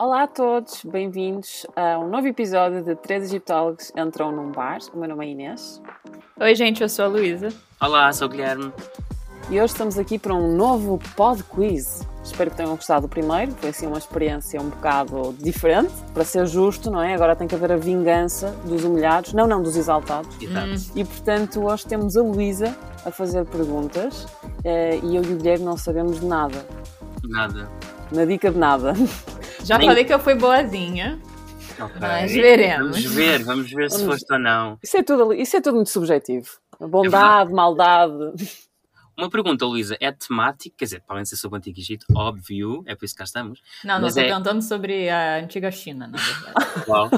Olá a todos, bem-vindos a um novo episódio de Três Egiptólogos Entram num Bar. O meu nome é Inês. Oi, gente, eu sou a Luísa. Olá, sou o Guilherme. E hoje estamos aqui para um novo pod quiz. Espero que tenham gostado do primeiro, foi assim uma experiência um bocado diferente, para ser justo, não é? Agora tem que haver a vingança dos humilhados, não, não, dos exaltados. Exato. E portanto, hoje temos a Luísa a fazer perguntas eh, e eu e o Guilherme não sabemos de nada. Nada. Na dica de nada. Já Nem- falei que eu fui boazinha. Ok. Mas veremos. Vamos ver, vamos ver se Vamos- foste ou não. Isso é tudo, isso é tudo muito subjetivo. Bondade, maldade. Uma pergunta, Luísa, é temática, quer dizer, podem ser sobre o Antigo Egito, óbvio, é por isso que cá estamos. Não, não Mas estou é- perguntando sobre a antiga China, na verdade. Uau.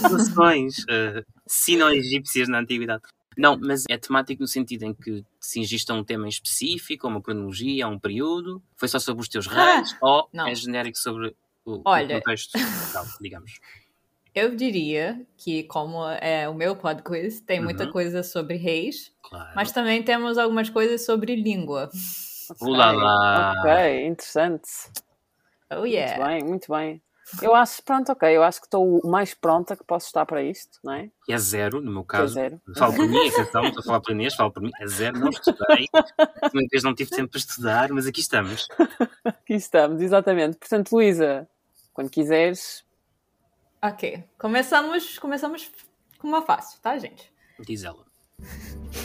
Relações uh, sino-egípcias na Antiguidade. Não, mas é temático no sentido em que se ingista um tema em específico, ou uma cronologia, ou um período, foi só sobre os teus reis, ou não. é genérico sobre o, o Olha. contexto tal, digamos. Eu diria que, como é o meu pod quiz, tem muita Uhum. coisa sobre reis, Claro. mas também temos algumas coisas sobre língua. Ulá lá. Ok, interessante. Oh Muito yeah! bem, muito bem. Eu acho, pronto, ok, eu acho que estou o mais pronta que posso estar para isto, não é? E é zero, no meu é caso. zero. Falo por mim, atenção, estou a falar por Inês, falo por mim, é zero, não estudei. Uma vez não tive tempo para estudar, mas aqui estamos. Aqui estamos, exatamente. Portanto, Luísa, quando quiseres, Ok, começamos, começamos com uma fácil, tá, gente? Diz ela.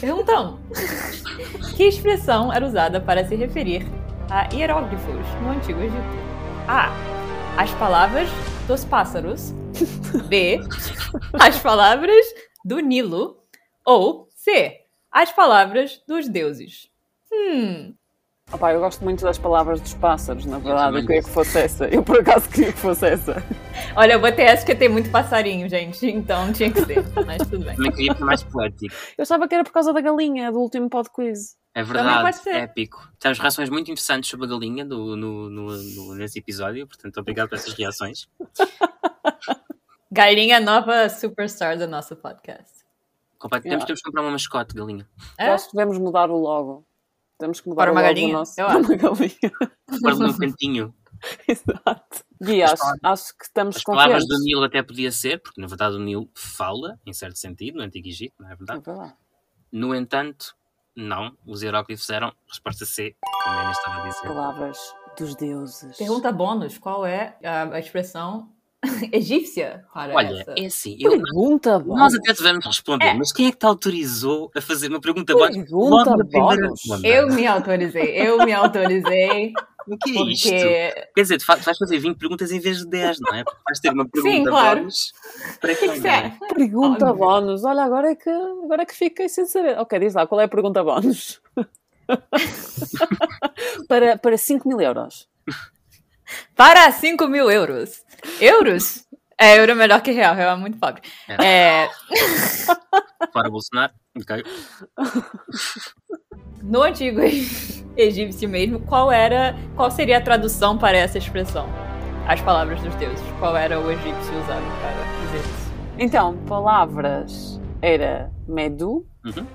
Perguntão: Que expressão era usada para se referir a hieróglifos no Antigo Egito? A. As palavras dos pássaros. B. As palavras do Nilo. Ou C. As palavras dos deuses. Hum, opá, eu gosto muito das palavras dos pássaros, na verdade, também eu queria que fosse essa. Eu por acaso queria que fosse essa. olha, eu botei essa porque tem muito passarinho, gente, então tinha que ser, mas tudo bem. Também queria ser mais poético. Eu achava que era por causa da galinha do último pod quiz. É verdade, pode ser. épico. Temos reações muito interessantes sobre a galinha no, no, no- no- nesse episódio, portanto, obrigado por essas reações. Galinha nova superstar do nosso podcast. Completo, Yeah. temos, temos que comprar uma mascote, galinha. É? Eu acho que devemos mudar o logo. Temos que mudar Para o uma galinha? nosso. Eu Para uma galinha. Pôr num cantinho. Exato. Gui, acho, acho que estamos As palavras do Nilo até podia ser, porque na verdade o Nilo fala, em certo sentido, no Antigo Egito, não é É verdade? verdade. No entanto, não. Os hieróglifos eram resposta C, como a Inês estava a dizer. Palavras dos deuses. Pergunta bônus: qual é a, a expressão egípcia para Olha, essa? é assim, eu, Pergunta bom. nós até devemos responder, É. mas quem é que te autorizou a fazer uma pergunta bónus Pergunta bónus? Eu me autorizei, eu me autorizei, O que é isto? porque Quer dizer, tu vais fazer 20 perguntas em vez de 10, não é? Porque vais ter uma pergunta Sim, claro. bónus para quem que é? ser. Pergunta Óbvio. bónus. Olha, agora é que, agora é que fiquei sem saber. Ok, diz lá, qual é a pergunta bónus? para, para 5 mil euros. Para 5 mil euros. Euros? É, euro é melhor que real, real é muito pobre. É, Fora Bolsonaro, ok. no antigo egípcio mesmo, qual era, qual seria a tradução para essa expressão? As palavras dos deuses. Qual era o egípcio usado para dizer isso? Então, palavras era Medu Uhum.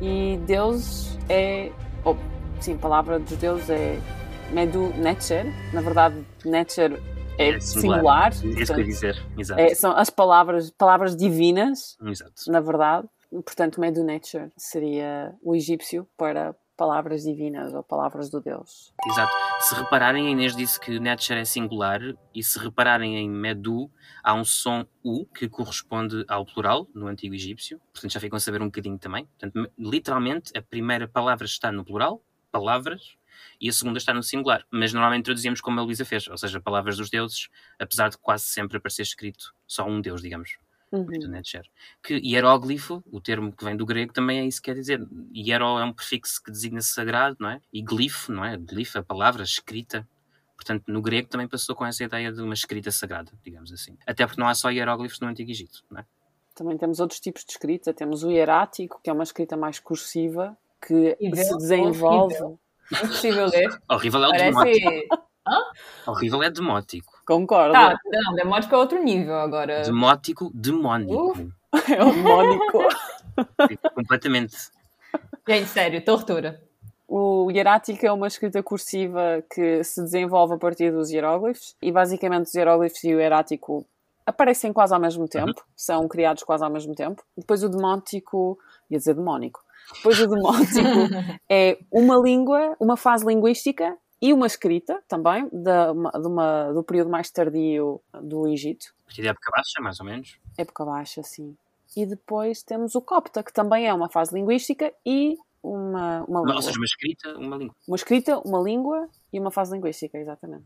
e Deus é. Oh, sim, palavra dos deuses é Medu Netcher. Na verdade, Netcher é, É singular. É isso que eu ia dizer, exato. é- são as palavras, palavras divinas, Exato. na verdade. Portanto, Medu Netcher seria o egípcio para palavras divinas ou palavras do Deus. Exato. Se repararem, a Inês disse que Netcher é singular e se repararem em Medu, há um som U que corresponde ao plural no antigo egípcio. Portanto, já ficam a saber um bocadinho também. Portanto, me- literalmente, a primeira palavra está no plural, palavras, e a segunda está no singular. Mas normalmente traduzimos como a Luísa fez, ou seja, palavras dos deuses, apesar de quase sempre aparecer escrito só um deus, digamos. Uhum. Netcher. Que hieróglifo, o termo que vem do grego, também é isso que quer dizer. Hiero é um prefixo que designa sagrado, não é? E glifo, não é? Glifo, a palavra escrita. Portanto, no grego também passou com essa ideia de uma escrita sagrada, digamos assim. Até porque não há só hieróglifos no Antigo Egito, não é? Também temos outros tipos de escrita. Temos o hierático, que é uma escrita mais cursiva, que Horrível, se desenvolve. Horrível. Impossível ler. Horrível é o demótico. Parece. Horrível é demótico. Concordo. Tá, não, demótico é outro nível agora. Demótico, demónico. É o mónico. Completamente. Gente, sério, tortura. O hierático é uma escrita cursiva que se desenvolve a partir dos hieróglifos e basicamente os hieróglifos e o hierático aparecem quase ao mesmo tempo, são criados quase ao mesmo tempo. Depois o demótico, ia dizer demónico, depois o demótico é uma língua, uma fase linguística e uma escrita também, de uma, de uma, do período mais tardio do Egito. A partir da época baixa, mais ou menos. Época baixa, sim. E depois temos o copta, que também é uma fase linguística e uma, uma língua. Ou seja, uma escrita, uma língua. Uma escrita, uma língua e uma fase linguística, exatamente.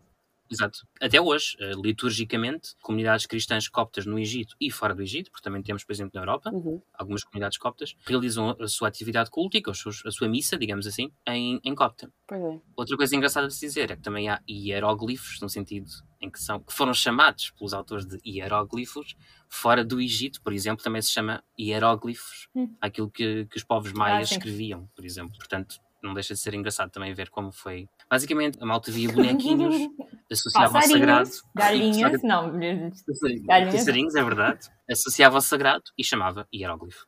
Exato. Até hoje, eh, liturgicamente, comunidades cristãs coptas no Egito e fora do Egito, porque também temos, por exemplo, na Europa, Uhum. algumas comunidades coptas, realizam a sua atividade cultica, a sua missa, digamos assim, em, em copta. Pois é. Outra coisa engraçada de se dizer é que também há hieróglifos, no sentido em que, são, que foram chamados pelos autores de hieróglifos, fora do Egito, por exemplo, também se chama hieróglifos, Hum. aquilo que, que os povos maias sim. escreviam, por exemplo. Portanto, não deixa de ser engraçado também ver como foi. Basicamente, a malta via bonequinhos, associava ao sagrado. Galinhas, não. Galinhas. Passarinhos, é verdade. Associava ao sagrado e chamava hieróglifo.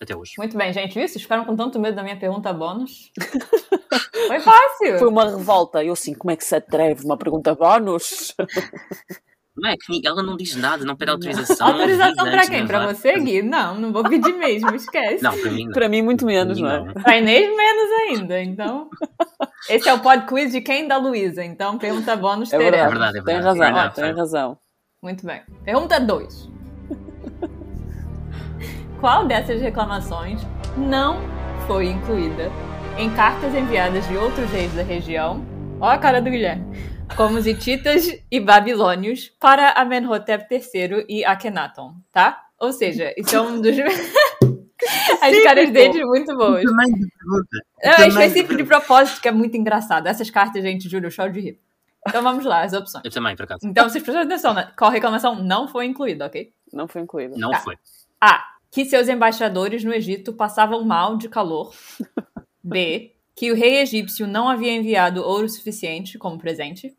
Até hoje. Muito bem, gente, viu? Vocês ficaram com tanto medo da minha pergunta bônus. Foi fácil. Foi uma revolta. Eu assim, como é que se atreve? Uma pergunta bónus? Não é que ela não diz nada, não pede autorização. não Autorização pra de quem? Pra gravar. você, Gui? Não, não vou pedir mesmo, esquece. Não, para mim não. Para mim, muito menos, não é? Pra Inês, menos ainda, então. Esse é o pod quiz de quem? Da Luísa. Então, pergunta bônus É teremos. verdade, verdade, é tem verdade. razão, Fair enough, tem razão. Muito bem. Pergunta 2. Qual dessas reclamações não foi incluída em cartas enviadas de outros reis da região? Ó a cara do Guilherme. Como os hititas e babilônios para Amenhotep III e Akhenaton, tá? Ou seja, isso é um dos... As caras deles muito boas. Não, é Tamanho específico de propósito, que é muito engraçado. Essas cartas, gente, juro, eu choro de rir. Então vamos lá, as opções. Eu também, por acaso. Então vocês prestam atenção, né? Qual reclamação não foi incluída, ok? Não foi incluído. Não Tá. foi. A. Que seus embaixadores no Egito passavam mal de calor. B. Que o rei egípcio não havia enviado ouro suficiente como presente.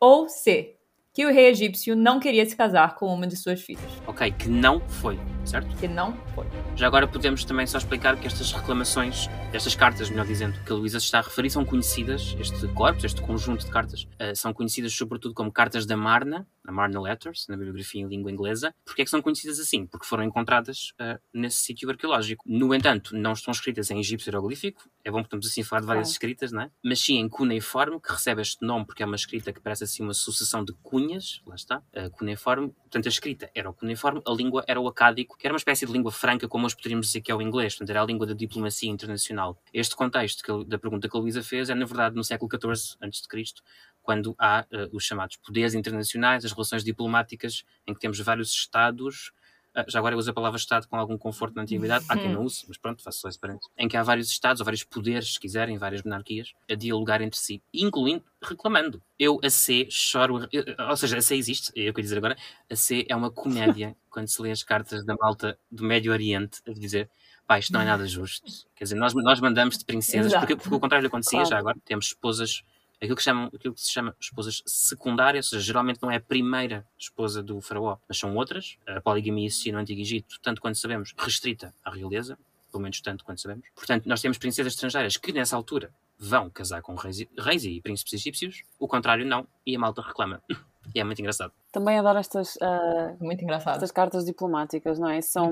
Ou C. Que o rei egípcio não queria se casar com uma de suas filhas. Ok, que não foi, certo? Que não foi. Já agora podemos também só explicar que estas reclamações, estas cartas, melhor dizendo, que a Luísa se está a referir, são conhecidas, este corpus, este conjunto de cartas, eh, são conhecidas sobretudo como cartas da Marna, a Marna Letters, na bibliografia em língua inglesa. Porquê é que são conhecidas assim? Porque foram encontradas eh, nesse sítio arqueológico. No entanto, não estão escritas em egípcio hieroglífico, é bom porque estamos assim a falar de várias Claro. escritas, não é? Mas sim em cuneiforme, que recebe este nome porque é uma escrita que parece assim uma sucessão de lá está, eh, cuneiforme. Portanto, a escrita era o cuneiforme, a língua era o acádico, que era uma espécie de língua franca, como hoje poderíamos dizer que é o inglês, portanto, era a língua da diplomacia internacional. Este contexto que, da pergunta que a Luísa fez é, na verdade, no século XIV a.C., quando há eh, os chamados poderes internacionais, as relações diplomáticas, em que temos vários Estados. Ah, já agora eu uso a palavra Estado com algum conforto na antiguidade, há quem não use, mas pronto, faço só esse parênteses. Em que há vários Estados, ou vários poderes, se quiserem, várias monarquias, a dialogar entre si, incluindo reclamando. Eu, a C, choro. eu- ou seja, a C existe, é eu quero dizer agora, a C é uma comédia quando se lê as cartas da malta do Médio Oriente a dizer. Pá, isto não é nada justo. Quer dizer, nós, nós mandamos de princesas, porque, porque o contrário acontecia Claro. já agora. Temos esposas aquilo que, chamam, aquilo que se chama esposas secundárias, ou seja, geralmente não é a primeira esposa do faraó, mas são outras. A poligamia existia no Antigo Egito, tanto quanto sabemos, restrita à realeza, pelo menos tanto quanto sabemos. Portanto, nós temos princesas estrangeiras que nessa altura vão casar com reis, reis e príncipes egípcios, o contrário não, e a malta reclama. E é muito engraçado. Também adoro estas, ah, Muito engraçado. estas cartas diplomáticas, não é? São,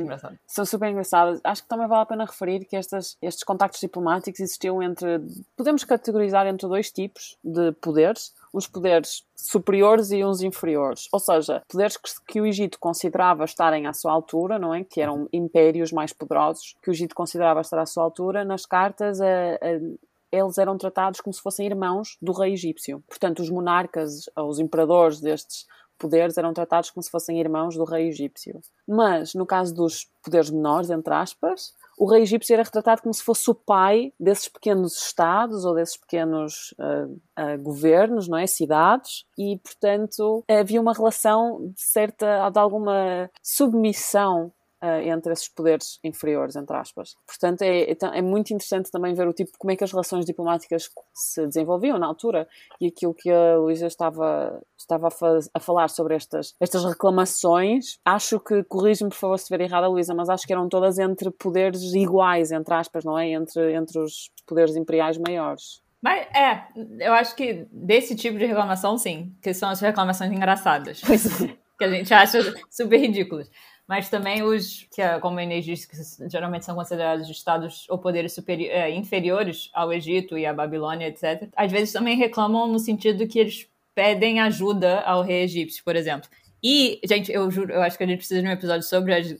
são super engraçadas. Acho que também vale a pena referir que estas, estes contactos diplomáticos existiam entre. Podemos categorizar entre dois tipos de poderes: uns poderes superiores e uns inferiores. Ou seja, poderes que, que o Egito considerava estarem à sua altura, não é? Que eram impérios mais poderosos que o Egito considerava estar à sua altura. Nas cartas, a- a- eles eram tratados como se fossem irmãos do rei egípcio. Portanto, os monarcas, os imperadores destes poderes eram tratados como se fossem irmãos do rei egípcio. Mas, no caso dos poderes menores, entre aspas, o rei egípcio era retratado como se fosse o pai desses pequenos estados ou desses pequenos ah, ah, governos, não é? Cidades, e, portanto, havia uma relação de certa, de alguma submissão uh, entre esses poderes inferiores, entre aspas. Portanto, é, é, é, muito interessante também ver o tipo, como é que as relações diplomáticas se desenvolviam na altura e aquilo que a Luísa estava, estava a, faz, a, falar sobre estas, estas reclamações. Acho que, corrige-me por favor se estiver errada, Luísa, mas acho que eram todas entre poderes iguais, entre aspas, não é? Entre, entre os poderes imperiais maiores. Mas é, eu acho que desse tipo de reclamação, sim, que são as reclamações engraçadas. Pois é. Que a gente acha super ridículas mas também os que, como a Inês disse, que geralmente são considerados estados ou poderes é, inferiores ao Egito e à Babilônia, etc., às vezes também reclamam no sentido que eles pedem ajuda ao rei egípcio, por exemplo. E, gente, eu juro, eu acho que a gente precisa de um episódio sobre as,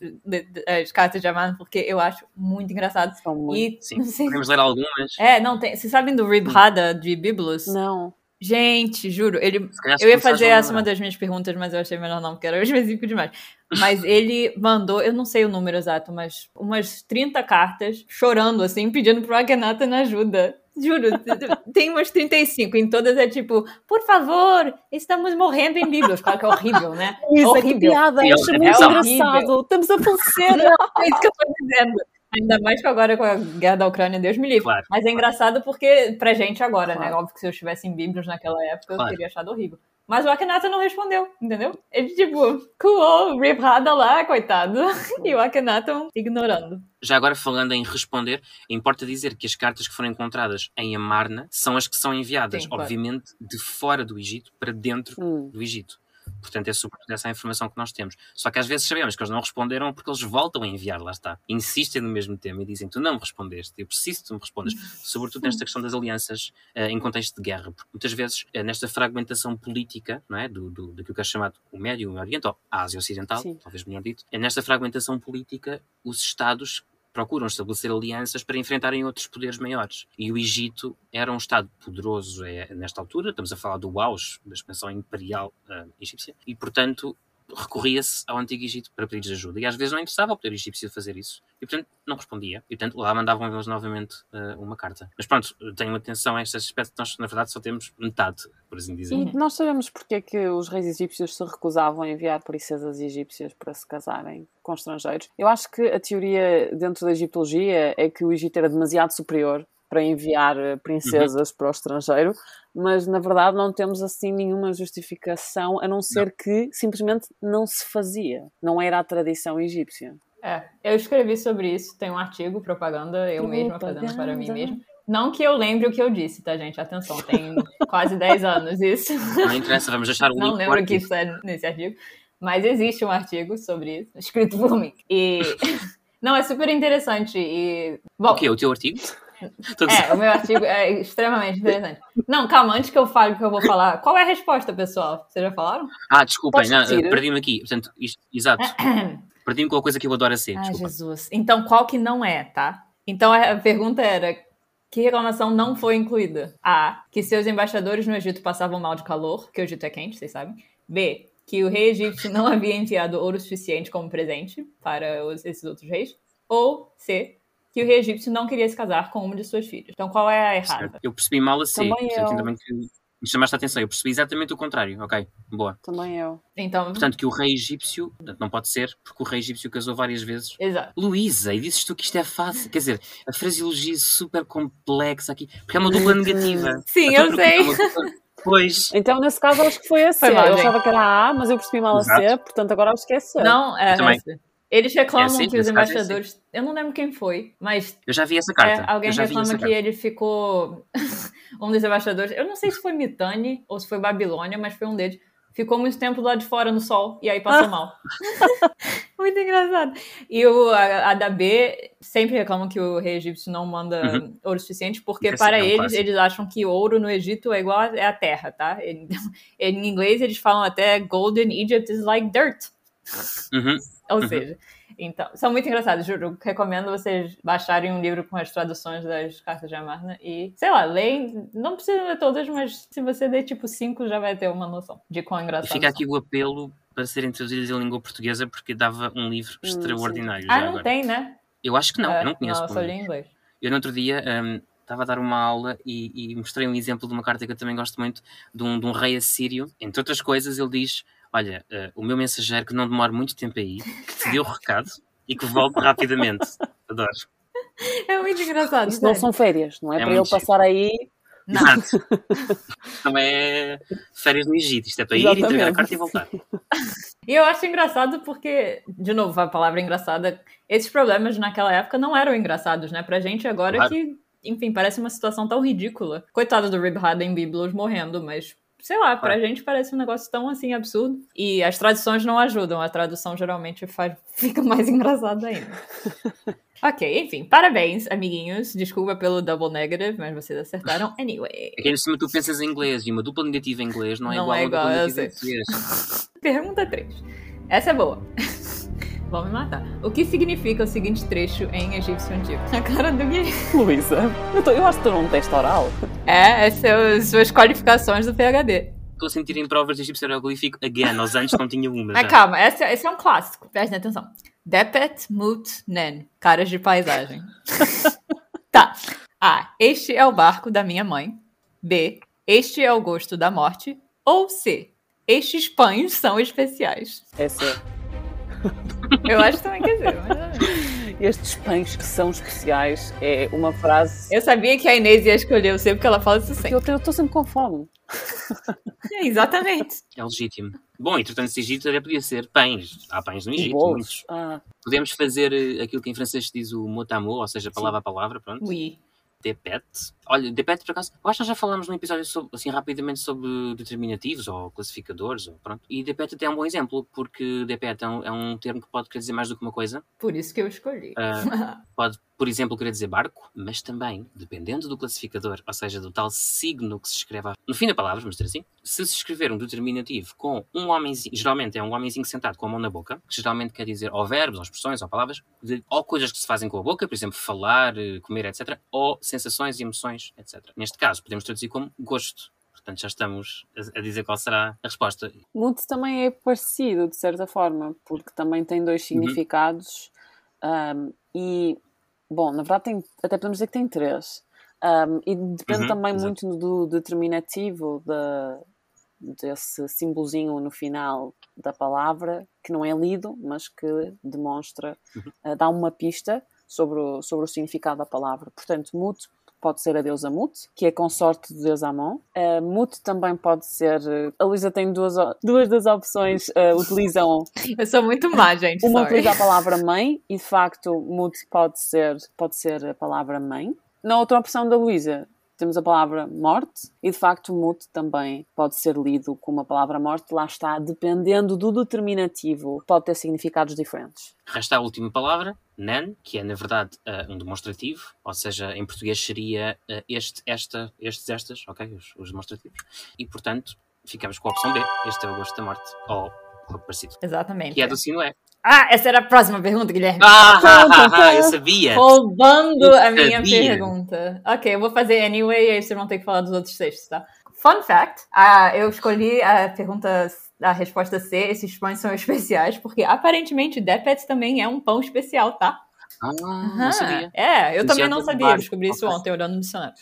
as cartas de Amado, porque eu acho muito engraçado. São muito. E, Sim, podemos ler algumas. É, não, tem. Vocês sabem do Rib Hada de Biblos? Não. Gente, juro, ele. Eu ia fazer essa uma das minhas perguntas, mas eu achei melhor não, porque era específico demais. Mas ele mandou, eu não sei o número exato, mas umas 30 cartas chorando, assim, pedindo pro Akhenaten ajuda. Juro, tem umas 35, em todas é tipo, por favor, estamos morrendo em Bíblias. Claro que é horrível, né? Isso, horrível. é que piada, é, acho muito engraçado. Estamos a falecer. é isso que eu tô dizendo. Ainda mais que agora com a guerra da Ucrânia, Deus me livre. Claro. Mas é engraçado porque, pra gente agora, né? claro. né? Óbvio que se eu estivesse em Bíblias naquela época, claro. eu teria achado horrível. Mas o Akhenaten não respondeu, entendeu? Ele, tipo, cool, ribrada lá, coitado. E o Akhenaten ignorando. Já agora falando em responder, importa dizer que as cartas que foram encontradas em Amarna são as que são enviadas, Sim, claro. obviamente, de fora do Egito para dentro Hum. do Egito. Portanto, é sobretudo essa a informação que nós temos. Só que às vezes sabemos que eles não responderam porque eles voltam a enviar, lá está. Insistem no mesmo tema e dizem: Tu não me respondeste, eu preciso que tu me respondas. Sobretudo nesta questão das alianças eh, em contexto de guerra. Porque muitas vezes, eh, nesta fragmentação política, não é? Do, do, daquilo que é chamado o Médio o Oriente, ou a Ásia Ocidental, Sim. talvez melhor dito, é nesta fragmentação política, os Estados procuram estabelecer alianças para enfrentarem outros poderes maiores. E o Egito era um Estado poderoso é, nesta altura, estamos a falar do auge da expansão imperial ah, egípcia, e portanto recorria-se ao Antigo Egito para pedir ajuda. E às vezes não interessava ao poder egípcio fazer isso. E portanto não respondia. E portanto lá mandavam eles novamente ah, uma carta. Mas pronto, tenham atenção a este aspecto, nós na verdade só temos metade, por assim dizer. E nós sabemos porque é que os reis egípcios se recusavam a enviar princesas egípcias para se casarem com estrangeiros. Eu acho que a teoria dentro da egiptologia é que o Egito era demasiado superior para enviar eh, princesas para o estrangeiro, mas na verdade não temos assim nenhuma justificação, a não ser que simplesmente não se fazia. Não era a tradição egípcia. É, eu escrevi sobre isso, tem um artigo, propaganda, eu mesma fazendo para mim Propaganda. mesma. Não que eu lembre o que eu disse, tá, gente? Atenção, tem quase 10 anos isso. Não interessa, vamos deixar o Não lembro o que isso é nesse artigo. Mas existe um artigo sobre isso, escrito por mim. E. Não, é super interessante. E. Bom, O quê? O teu artigo? É, o meu artigo é extremamente interessante. Não, calma, antes que eu fale o que eu vou falar, qual é a resposta, pessoal? Vocês já falaram? Ah, desculpem, perdi-me aqui. Portanto, isto, exato. Perdi-me com a coisa que eu adoro a ser. Ai, Desculpa. Jesus. Então, qual que não é, tá? Então, a pergunta era: que reclamação não foi incluída? A. Que seus embaixadores no Egito passavam mal de calor, porque o Egito é quente, vocês sabem. B. Que o rei egípcio não havia enviado ouro suficiente como presente para os- esses outros reis. Ou C. Que o rei egípcio não queria se casar com uma de suas filhas. Então, qual é a errada? Certo. Eu percebi mal a C. Também Portanto, eu. bem que me chamaste a atenção. Eu percebi exatamente o contrário. Ok, boa. Também eu. Então, Portanto, que o rei egípcio, portanto, não pode ser, porque o rei egípcio casou várias vezes. exato. Luísa, e dizes tu que isto é fácil. Quer dizer, a fraseologia é super complexa aqui, porque é uma dupla negativa. Sim, eu sei. é dupla- Pois. Então, nesse caso, acho que foi a C. Foi mal, eu achava que era a A, mas eu percebi mal a C, Exato. portanto agora acho que é C. Não, é. Eu também. essa. Eles reclamam É assim, que os caso é embaixadores. Eu não lembro quem foi, mas Eu já vi essa É, carta. alguém já vi reclama que carta. ele ficou. um dos embaixadores, eu não sei se foi Mitane ou se foi Babilônia, mas foi um deles. Ficou muito tempo lá de fora no sol e aí passou Ah. mal. muito engraçado. E o, a, a da B sempre reclamam que o rei egípcio não manda Uhum. ouro suficiente, porque Esse para é eles, eles acham que ouro no Egito é igual a, é a terra, tá? Ele- em inglês eles falam até Golden Egypt is like dirt. Uhum. Ou Uhum. seja, então, são muito engraçados, juro. Recomendo vocês baixarem um livro com as traduções das cartas de Amarna e, sei lá, leem. Não precisa ler todas, mas se você ler tipo cinco, já vai ter uma noção de quão E engraçado. fica são. aqui o apelo para serem traduzidas em língua portuguesa, porque dava um livro extraordinário. Ah, não agora. tem, né? Eu acho que não, É, eu não conheço. Não, só li em inglês. Eu no outro dia hum, estava a dar uma aula e, e mostrei um exemplo de uma carta que eu também gosto muito, de um, de um rei assírio. Entre outras coisas, ele diz: Olha, eh, o meu mensageiro que não demora muito tempo aí, que te deu o recado, e que volte rapidamente. Adoro. É muito engraçado. Isso não são férias, não é, É para ele muito passar aí. Não. Exato. Também é férias no Egito. Isto é para ir, entregar a Exatamente. carta e voltar. E eu acho engraçado porque, de novo, a palavra engraçada, esses problemas naquela época não eram engraçados, né? Pra gente agora Claro. que, enfim, parece uma situação tão ridícula. Coitado do Rib Harden Biblos morrendo, mas sei lá, pra Claro. gente parece um negócio tão assim absurdo. E as traduções não ajudam, a tradução geralmente faz, fica mais engraçado ainda. ok, enfim, parabéns, amiguinhos. Desculpa pelo double negative, mas vocês acertaram anyway. É que ainda cima tu pensas em inglês e uma dupla negativa em inglês não é Não igual é a dupla negativa em português. Pergunta 3. Essa é boa. Vão me matar. O que significa o seguinte trecho em egípcio antigo? A cara do Guilherme. Luísa, eu, tô- eu acho que estou num teste oral. É, essas são suas qualificações do PHD. Estou a sentir em provas de egípcio hieroglífico again. Aos anos não tinha uma. Mas já. calma, esse, esse é um clássico. Prestem atenção. Depet Mut Nen. Caras de paisagem. tá. A. Este é o barco da minha mãe. B. Este é o gosto da morte. Ou C. Estes pães são especiais. Essa, Eu acho que também quer dizer, mais ou menos. estes pães que são especiais é uma frase. Eu sabia que a Inês ia escolher o C porque ela fala isso que sempre. Eu estou sempre com fome. É, exatamente. É legítimo. Bom, entretanto, esse Egito até podia ser pães. Há pães no Egito, bolos. muitos. Ah, Podemos fazer eh, aquilo que em francês se diz o mot à mot, ou seja, palavra a palavra, pronto. Oui. Depet. Olha, Depet, por acaso, eu acho que já falámos num episódio sobre, assim rapidamente sobre determinativos ou classificadores, ou pronto. E Depet até é um bom exemplo, porque Depet é um, é um termo que pode querer dizer mais do que uma coisa. Por isso que eu escolhi. Ah, pode, por exemplo, querer dizer barco, mas também, dependendo do classificador, ou seja, do tal signo que se escreve no fim da palavra, vamos dizer assim, se se escrever um determinativo com um homenzinho, geralmente é um homenzinho sentado com a mão na boca, que geralmente quer dizer ou verbos, ou expressões, ou palavras, ou coisas que se fazem com a boca, por exemplo, falar, eh, comer, etc., ou sensações e emoções, etc. Neste caso, podemos traduzir como gosto. Portanto, já estamos a, dizer qual será a resposta. Mute também é parecido, de certa forma, porque também tem dois significados. um, e, bom, na verdade, tem, até podemos dizer que tem três. Um, e depende Uhum, também exato. muito do determinativo da, desse símbolozinho no final da palavra, que não é lido, mas que demonstra, uh, dá uma pista sobre o, sobre o significado da palavra. Portanto, mute pode ser a deusa Mut, que é consorte de Deus Amon. Uh, Mut também pode ser. A Luísa tem duas, duas das opções, uh, utilizam. Eu sou muito má, gente. Uma sorry. utiliza a palavra mãe e de facto Mut pode ser, pode ser a palavra mãe. Na outra opção da Luísa temos a palavra morte e de facto Mut também pode ser lido como a palavra morte. Lá está, dependendo do determinativo, pode ter significados diferentes. Resta a última palavra, nan, que é na verdade eh, um demonstrativo, ou seja, em português seria eh, este, esta, estes, estas, ok? Os, os demonstrativos. E portanto, ficamos com a opção B, este é o gosto da morte, ou algo parecido. Exatamente. Que é do Sinué. Ah, essa era a próxima pergunta, Guilherme. Ah, ah, ah, ah, eu sabia! Roubando Eu a minha sabia. pergunta. Ok, eu vou fazer anyway, e aí vocês vão ter que falar dos outros textos, tá? Fun fact, ah, eu escolhi a pergunta, a resposta C, esses pães são especiais, porque aparentemente Depet também é um pão especial, tá? Ah, não sabia. É, eu também não sabia, barco. descobri isso ontem olhando no dicionário.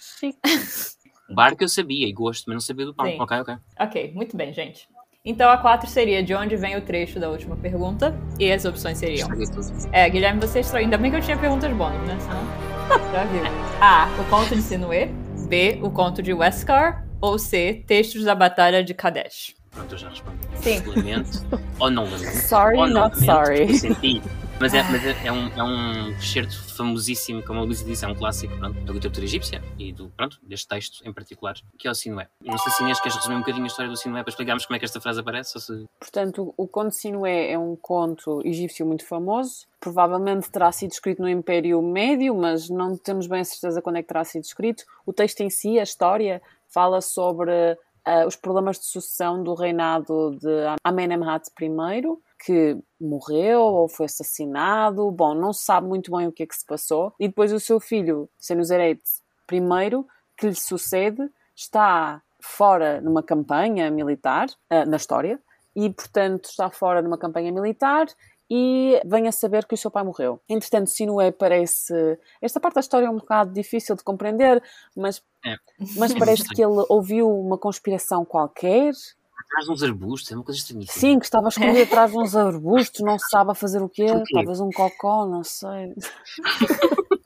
Barco eu sabia e gosto, mas não sabia do pão. Sim. Ok, ok. Ok, muito bem, gente. Então a 4 seria de onde vem o trecho da última pergunta, e as opções seriam. É, Guilherme, você estranho. Ainda bem que eu tinha perguntas bônus, né? Senão... Já viu. A. O conto de Sinué. B. O conto de Westcar. Ou C. Textos da Batalha de Kadesh. Pronto, eu já respondi. Sim. Lamento. Ou não lamento. Sorry, ou não not lamento, sorry. eu Senti. Mas, é, mas é, é um, é um excerto famosíssimo, como a Luísa disse, é um clássico pronto, da literatura egípcia e do, pronto, deste texto em particular, que é o Sinué. Não sei se Inês queres resumir um bocadinho a história do Sinué para explicarmos como é que esta frase aparece? Se... Portanto, o conto Sinué é um conto egípcio muito famoso. Provavelmente terá sido escrito no Império Médio, mas não temos bem a certeza quando é que terá sido escrito. O texto em si, a história, fala sobre ah, os problemas de sucessão do reinado de Amenemhat I, que morreu ou foi assassinado. Bom, não se sabe muito bem o que é que se passou. E depois o seu filho, Senuseret I, que lhe sucede, está fora numa campanha militar, ah, na história, e portanto está fora numa campanha militar e vem a saber que o seu pai morreu. Entretanto, Sinué parece. Esta parte da história é um bocado difícil de compreender, mas, É. mas parece que ele ouviu uma conspiração qualquer atrás de uns arbustos, é uma coisa estranhíssima. Sim, que estava escondido atrás de uns arbustos, não se sabe a fazer o quê, talvez um cocó, não sei.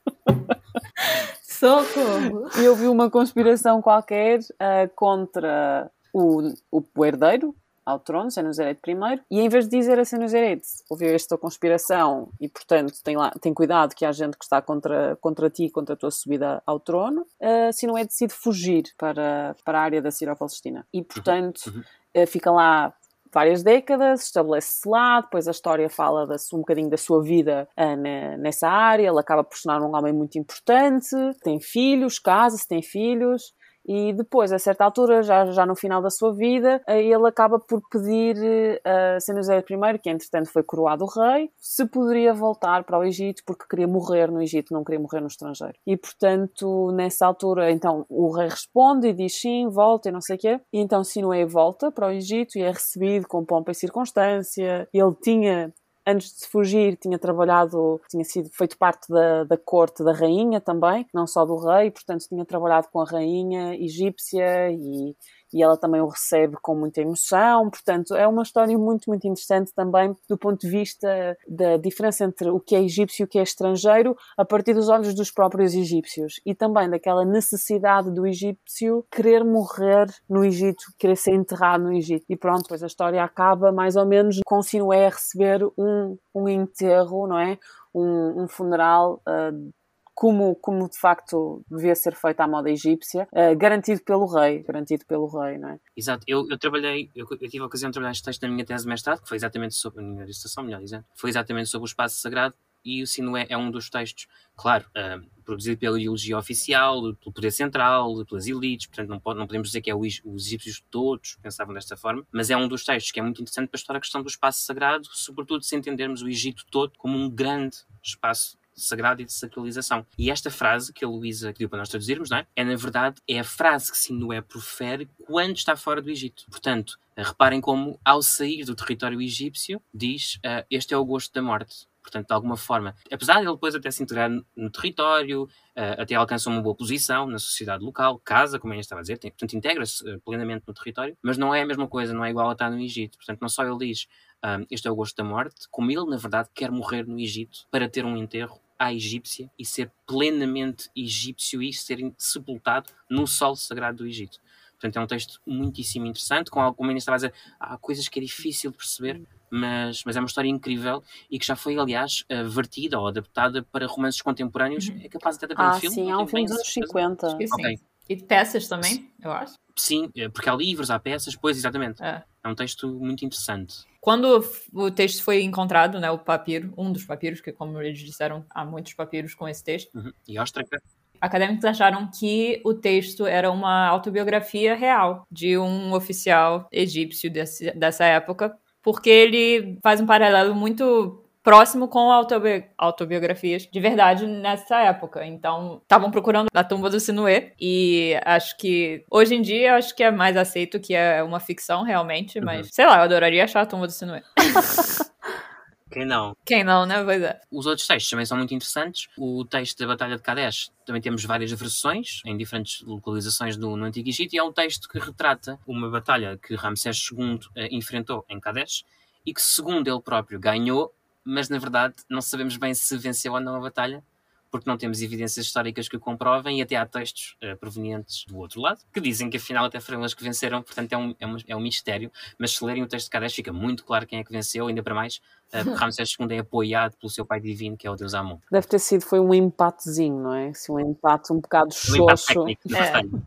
Socorro! E eu vi uma conspiração qualquer ah, contra o, o herdeiro ao trono, Senuseret I, e em vez de dizer a Senuseret, ouviu esta conspiração e, portanto, tem, lá, tem cuidado que há gente que está contra, contra ti, contra a tua subida ao trono, uh, Sinué decide fugir para, para a área da Sírio-Palestina. E, portanto, uhum. uh, fica lá várias décadas, estabelece-se lá, depois a história fala da, um bocadinho da sua vida uh, ne, nessa área, ele acaba por se tornar um homem muito importante, tem filhos, casa-se, tem filhos, e depois, a certa altura, já, já no final da sua vida, eh, ele acaba por pedir a Senuseret I, que entretanto foi coroado rei, se poderia voltar para o Egito porque queria morrer no Egito, não queria morrer no estrangeiro. E portanto, nessa altura, então o rei responde e diz sim, volta e não sei o quê. E então Sinué volta para o Egito e é recebido com pompa e circunstância. Ele tinha antes de fugir, tinha trabalhado, tinha sido feito parte da, da corte da rainha também, não só do rei, portanto tinha trabalhado com a rainha egípcia e, e ela também o recebe com muita emoção. Portanto, é uma história muito, muito interessante também do ponto de vista da diferença entre o que é egípcio e o que é estrangeiro a partir dos olhos dos próprios egípcios e também daquela necessidade do egípcio querer morrer no Egito, querer ser enterrado no Egito. E pronto, depois a história acaba mais ou menos com Sinué a receber um, um enterro, não é? Um, um funeral uh, como, como de facto devia ser feita à moda egípcia, uh, garantido pelo rei, garantido pelo rei, não é? Exato, eu, eu trabalhei, eu, eu, tive a ocasião de trabalhar este texto na minha tese de mestrado, que foi exatamente sobre a minha dissertação, melhor dizendo, foi exatamente sobre o espaço sagrado e o Sinué é um dos textos, claro, uh, produzido pela ideologia oficial, pelo poder central, pelas elites, portanto não, pode, não podemos dizer que é o, os egípcios todos pensavam desta forma, mas é um dos textos que é muito interessante para estudar a questão do espaço sagrado, sobretudo se entendermos o Egito todo como um grande espaço sagrado e de sacralização. E esta frase que a Luísa pediu para nós traduzirmos, não é? É, na verdade, é a frase que Sinué profere quando está fora do Egito. Portanto, reparem como, ao sair do território egípcio, diz uh, este é o gosto da morte. Portanto, de alguma forma, apesar de ele depois até se integrar no território, uh, até alcança uma boa posição na sociedade local, casa, como eu estava a dizer, tem, portanto, integra-se uh, plenamente no território, mas não é a mesma coisa, não é igual a estar no Egito. Portanto, não só ele diz um, este é o gosto da morte, como ele, na verdade, quer morrer no Egito para ter um enterro à egípcia e ser plenamente egípcio e ser sepultado no solo sagrado do Egito. Portanto, é um texto muitíssimo interessante, com algo, como estava a dizer, há coisas que é difícil de perceber, mas, mas é uma história incrível e que já foi, aliás, uh, vertida ou adaptada para romances contemporâneos. Uhum. É capaz até de haver Ah, um filme. sim, há um filme dos anos 50. Acho E peças também, eu acho. Sim, eh, porque há livros, há peças, pois, exatamente. É. É um texto muito interessante. Quando o texto foi encontrado, né, o papiro, um dos papiros, que como eles disseram, há muitos papiros com esse texto, Uhum. E Óstraca, acadêmicos acharam que o texto era uma autobiografia real de um oficial egípcio desse, dessa época, porque ele faz um paralelo muito próximo com autobi autobiografias de verdade nessa época. Então, estavam procurando a tumba do Sinué e acho que hoje em dia acho que é mais aceito que é uma ficção realmente, mas sei lá, eu adoraria achar a tumba do Sinué. quem não? Quem não, né? Pois é. Os outros textos também são muito interessantes. O texto da Batalha de Kadesh também temos várias versões em diferentes localizações do, no Antigo Egito e é um texto que retrata uma batalha que Ramsés II eh, enfrentou em Kadesh e que, segundo ele próprio, ganhou, mas na verdade não sabemos bem se venceu ou não a batalha, porque não temos evidências históricas que o comprovem e até há textos eh, provenientes do outro lado que dizem que afinal até foram eles que venceram, portanto é um, é um, é um mistério. Mas se lerem o texto de Kadesh fica muito claro quem é que venceu, ainda para mais, porque Ramsés II é apoiado pelo seu pai divino, que é o deus Amon. Deve ter sido, foi um empatezinho, não é? Assim, um empate um bocado Um empate xoxo. técnico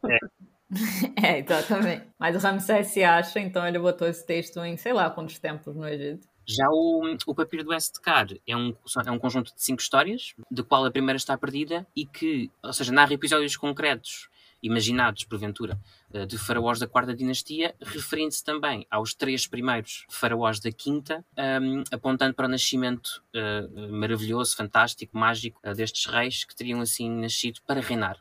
É. É. É, exatamente. Mas o Ramsés se acha, então ele botou esse texto em sei lá quantos tempos no Egito. Já o, o Papiro do Estcar é um, é um conjunto de cinco histórias, de qual a primeira está perdida e que, ou seja, narra episódios concretos, imaginados, porventura, eh, de faraós da quarta dinastia, referindo-se também aos três primeiros faraós da quinta, ehm, apontando para o nascimento eh, maravilhoso, fantástico, mágico eh, destes reis que teriam assim nascido para reinar.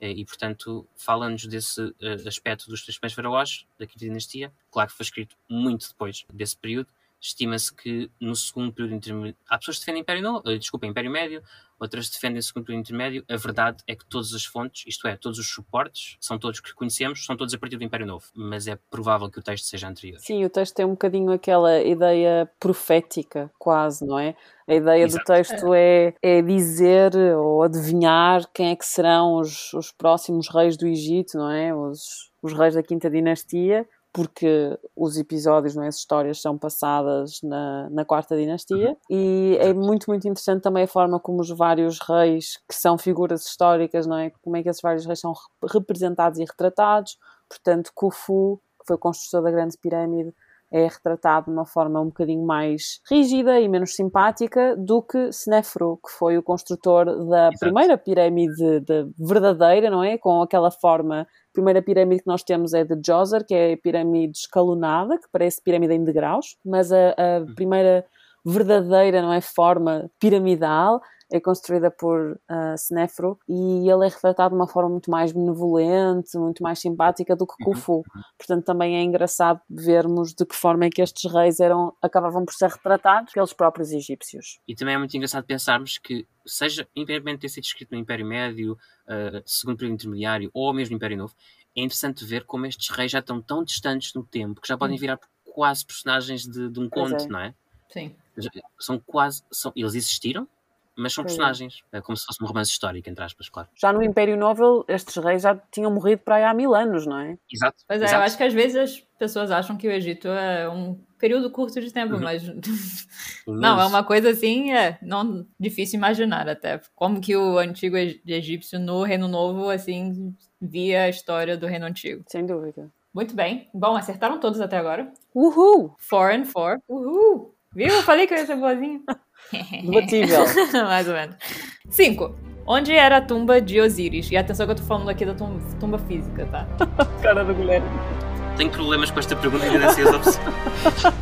E, portanto, fala-nos desse aspecto dos três primeiros faraós da quinta dinastia. Claro que foi escrito muito depois desse período, estima-se que no segundo período intermédio. Há pessoas que defendem Império Novo, uh, desculpa, Império Médio, outras defendem o segundo período intermédio. A verdade é que todas as fontes, isto é, todos os suportes, são todos que conhecemos, são todos a partir do Império Novo. Mas é provável que o texto seja anterior. Sim, o texto tem um bocadinho aquela ideia profética, quase, não é? A ideia Exato. do texto é, é dizer ou adivinhar quem é que serão os, os próximos reis do Egito, não é? Os, os reis da quinta dinastia porque os episódios, não é, as histórias são passadas na, na quarta dinastia e é muito, muito interessante também a forma como os vários reis, que são figuras históricas, não é, como é que esses vários reis são rep- representados e retratados, portanto Khufu, que foi o construtor da grande pirâmide, é retratado de uma forma um bocadinho mais rígida e menos simpática do que Snefru, que foi o construtor da Exato. primeira pirâmide de- verdadeira, não é? Com aquela forma. A primeira pirâmide que nós temos é de Djoser, que é a pirâmide escalonada, que parece pirâmide em degraus, mas a, a primeira verdadeira, não é? Forma piramidal é construída por uh, Snefru e ele é retratado de uma forma muito mais benevolente, muito mais simpática do que Khufu. Portanto, também é engraçado vermos de que forma é que estes reis eram, acabavam por ser retratados pelos próprios egípcios. E também é muito engraçado pensarmos que, seja independentemente de ter sido escrito no Império Médio, uh, segundo período intermediário ou mesmo Império Novo, é interessante ver como estes reis já estão tão distantes no tempo que já podem virar quase personagens de, de um Pois conto, é. não é? Sim. São quase. São, eles existiram, mas são personagens. É como se fosse um romance histórico, entre aspas, claro. Já no Império Novo, estes reis já tinham morrido para aí há mil anos, não é? Exato. Pois é, exato. eu acho que às vezes as pessoas acham que o Egito é um período curto de tempo, Uhum. mas não, é uma coisa assim, é não difícil imaginar até como que o antigo eg- egípcio no Reino Novo assim via a história do Reino Antigo. Sem dúvida. Muito bem. Bom, acertaram todos até agora. Uhul! Four and four. Uhul! Viu? Eu falei que eu ia ser boazinha. Debatível. Mais ou menos. Cinco. Onde era a tumba de Osíris? E atenção que eu tô falando aqui da tum- tumba física, tá? Cara da mulher. Tenho problemas com esta pergunta e ainda não sei as opções.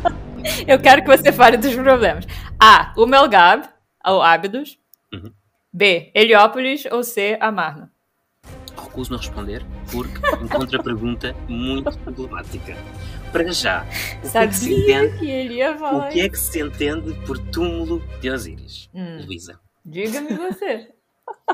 Eu quero que você fale dos problemas. A. O Melgab, ou Ábidos. Uhum. B. Heliópolis ou C. Amarna. Recuso-me a responder porque encontro a pergunta muito problemática. Para já, o que, é que se entende, que o que é que se entende por túmulo de Osíris? Hum, Luísa. Diga-me você.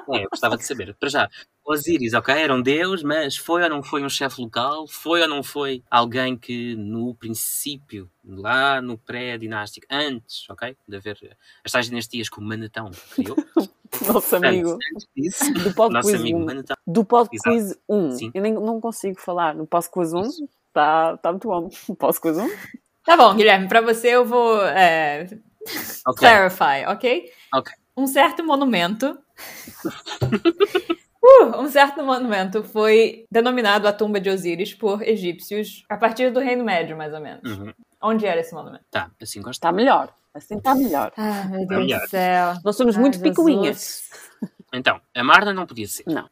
É, eu gostava de saber. Para já, Osíris, ok, era um deus, mas foi ou não foi um chefe local? Foi ou não foi alguém que no princípio, lá no pré-dinástico, antes, ok, de haver as tais dinastias que o Manetão criou? Nosso amigo. Antes, antes disso, Do Pod Quiz amigo 1. Manetão. Do Pod. Quiz 1. Sim. Eu nem, não consigo falar. No Pod Quiz 1 Isso. está tá muito bom. No Pod Quiz 1? Tá bom, Guilherme, pra você eu vou é, Ok, clarify, ok? Ok. Um certo monumento. Uh, um certo monumento foi denominado a tumba de Osíris por egípcios a partir do Reino Médio, mais ou menos. Uhum. Onde era esse monumento? Tá, assim gosto. Está melhor. Assim está melhor. Ah, meu Deus do céu. Nós somos Ai, muito Jesus. picuinhas. Então, a Marna não podia ser. Não.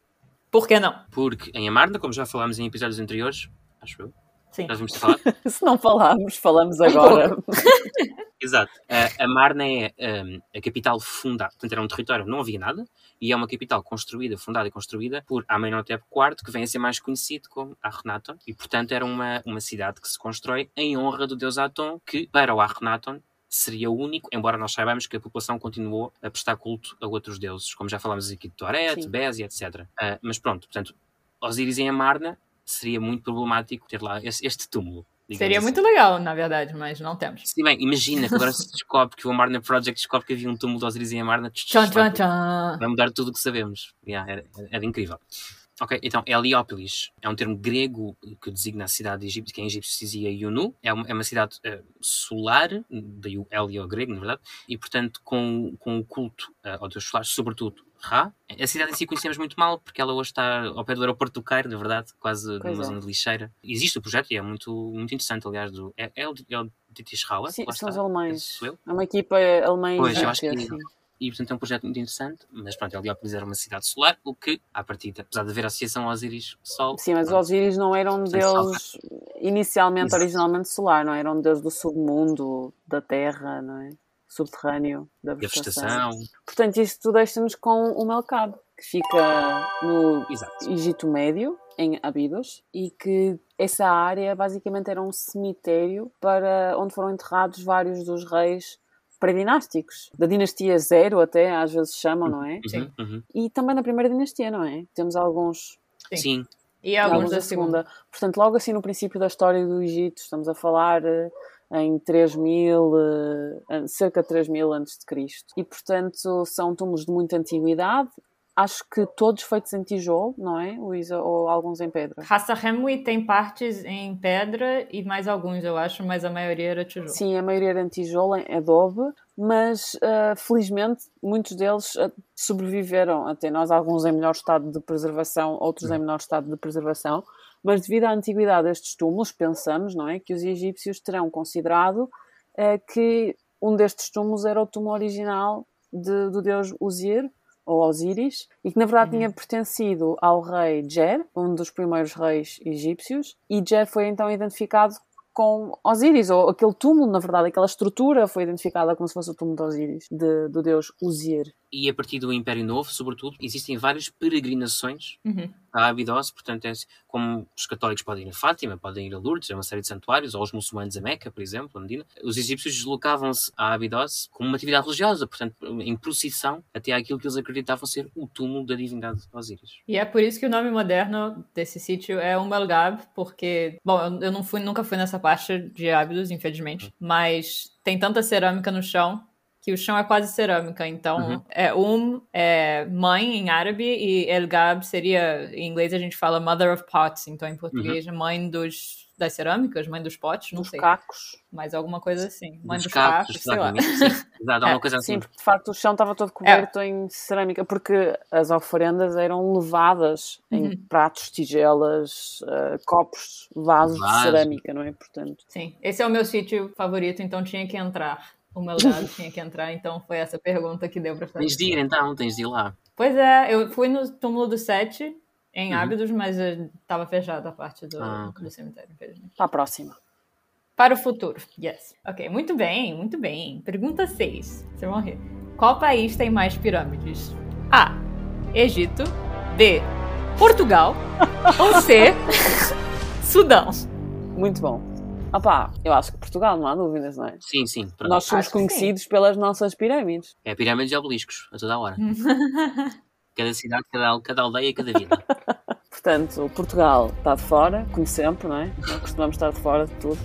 Por que não? Porque em Amarna, como já falámos em episódios anteriores, acho eu, Sim. já vamos falado. Se não falarmos, falamos agora. Exato. A, a Marna é um, a capital fundada, portanto era um território onde não havia nada, e é uma capital construída, fundada e construída por Amenhotep IV, que vem a ser mais conhecido como Akhenaton, e portanto era uma, uma cidade que se constrói em honra do deus Aton, que para o Akhenaton seria o único, embora nós saibamos que a população continuou a prestar culto a outros deuses, como já falámos aqui de Toret, Sim. Bézia, etc. Ah, mas pronto, portanto, Osíris em Amarna seria muito problemático ter lá este túmulo. Seria assim. muito legal, na verdade, mas não temos. Sim, bem, imagina que agora se descobre que o Amarna Project descobre que havia um túmulo de Osiris em Amarna. Vai mudar tudo o que sabemos. Yeah, era, era incrível. Ok, então Heliópolis é um termo grego que designa a cidade egípcia, que em egípcio se dizia Ionu. É uma, é uma cidade eh, solar, daí o Helio grego, na verdade, e portanto com, com o culto eh, ao deus solar, sobretudo Ra. A cidade em si conhecemos muito mal, porque ela hoje está ao pé do aeroporto do Cairo, na verdade, quase Pois numa é. zona de lixeira. Existe o projeto e é muito, muito interessante, aliás, do, é, é o, é o Dietrich Rauer, Sim, são os está, alemães. sou eu. É uma equipa alemã Pois, eu acho que- sim. E, portanto, é um projeto muito interessante, mas pronto, Heliópolis era uma cidade solar, o que, à partida, apesar de haver associação ao Osíris Sol, Sim, mas os pronto, Osíris não eram um deus inicialmente, Exato. originalmente solar, não é? Era um deus do submundo, da terra, não é? Subterrâneo, da vegetação. vegetação, Portanto, isto deixa-nos com o Melcab, que fica no exato. Egito Médio, em Abidos e que essa área basicamente era um cemitério para onde foram enterrados vários dos reis pré-dinásticos, da dinastia Zero até, às vezes chamam, não é? Sim. Uhum, uhum. E também da primeira dinastia, não é? Temos alguns, Sim. Sim, E alguns alguns da da segunda. segunda. Portanto, logo assim no princípio da história do Egito, estamos a falar eh, em 3000, eh, cerca de 3000 antes de Cristo. E, portanto, são túmulos de muita antiguidade. Acho que todos feitos em tijolo, não é, Luísa? Ou alguns em pedra? Raça Hemwi tem partes em pedra e mais alguns, eu acho, mas a maioria era tijolo. Sim, a maioria era em tijolo, em adobe, mas ah, felizmente muitos deles ah, sobreviveram até nós, alguns em melhor estado de preservação, outros em menor estado de preservação. Mas devido à antiguidade destes túmulos, pensamos, não é, que os egípcios terão considerado ah, que um destes túmulos era o túmulo original de- do deus Uzir, ou Osíris, e que na verdade tinha pertencido ao rei Jer, um dos primeiros reis egípcios, e Jer foi então identificado com Osíris, ou aquele túmulo, na verdade, aquela estrutura foi identificada como se fosse o túmulo de Osíris, de- do deus Uzir. E a partir do Império Novo, sobretudo, existem várias peregrinações Uhum. a Abidos, portanto, é como os católicos podem ir a Fátima, podem ir a Lourdes, a uma série de santuários, ou os muçulmanos a Meca, por exemplo, a Medina, os egípcios deslocavam-se a Abidos como uma atividade religiosa, portanto, em procissão até àquilo que eles acreditavam ser o túmulo da divindade Osíris. E é por isso que o nome moderno desse sítio é Umm el-Gab, porque, bom, eu- não fui, nunca fui nessa parte de Ábidos, infelizmente, mas tem tanta cerâmica no chão que o chão é quase cerâmica, então Uhum. é Um é mãe em árabe e El-Gab seria, em inglês a gente fala Mother of Pots, então em português é mãe dos, das cerâmicas, mãe dos potes, não dos sei, cacos. mas alguma coisa assim, mãe dos, Dos cacos, cacos, sei lá. exato, há É, coisa assim. Sim, porque de facto o chão estava todo coberto em cerâmica, porque as oferendas eram levadas em Uhum. pratos, tigelas, eh, copos, vasos de Vasos. cerâmica, não é? Portanto, Sim, esse é o meu sítio favorito, então tinha que entrar. O meu gado tinha que entrar, então foi essa pergunta que deu pra fazer. Tens de ir então, tens de ir lá. Pois é, eu fui no túmulo do Sete, em Uhum. Ábidos, mas eh, tava fechada a parte do, Ah, ok. do cemitério, infelizmente. para a próxima. Para o futuro, yes. Ok, muito bem, muito bem. Pergunta 6. Vocês vão rir. Qual país tem mais pirâmides? A. Egito. B. Portugal. Ou C. Sudão. Muito bom. Opá, eu acho que Portugal, não há dúvidas, não é? Sim, sim. pronto. Nós somos Acho conhecidos pelas nossas pirâmides. É pirâmides e obeliscos, a toda a hora. cada cidade, cada, cada aldeia, cada vila. Portanto, Portugal está de fora, como sempre, não é? Nós costumamos estar de fora de tudo.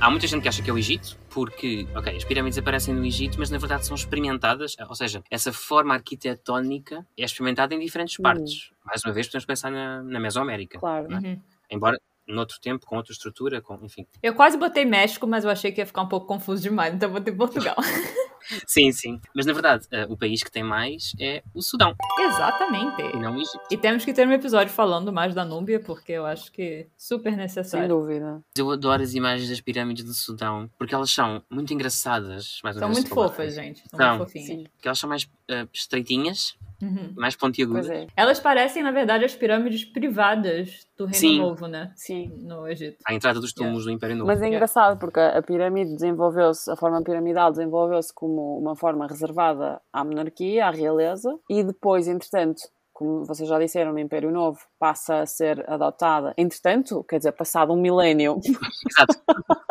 Há muita gente que acha que é o Egito, porque, ok, as pirâmides aparecem no Egito, mas na verdade são experimentadas, ou seja, essa forma arquitetónica é experimentada em diferentes partes. Mais uma vez, podemos pensar na, na Mesoamérica, Claro. Não é? Uhum. embora noutro tempo, com outra estrutura, com, enfim. Eu quase botei México, mas eu achei que ia ficar um pouco confuso demais, então botei Portugal. Sim, sim. Mas na verdade, eh, o país que tem mais é o Sudão, Exatamente. e não o Egito. E temos que ter um episódio falando mais da Núbia, porque eu acho que super Sem necessário. dúvida. Eu adoro as imagens das pirâmides do Sudão, porque elas são muito engraçadas. Mais São muito como- fofas, gente. São São. muito fofinhas. Sim, Porque elas são mais eh, estreitinhas, Uhum. mais pontiagudas. é. Elas parecem, na verdade, as pirâmides privadas do Reino Sim. Novo, né? Sim. No Egito. À entrada dos túmulos do Império Novo. Mas é Yeah. engraçado porque a pirâmide desenvolveu-se, a forma piramidal desenvolveu-se como uma forma reservada à monarquia, à realeza, e depois, entretanto, como vocês já disseram, no Império Novo passa a ser adotada. Entretanto, quer dizer, passado um milénio. Exato.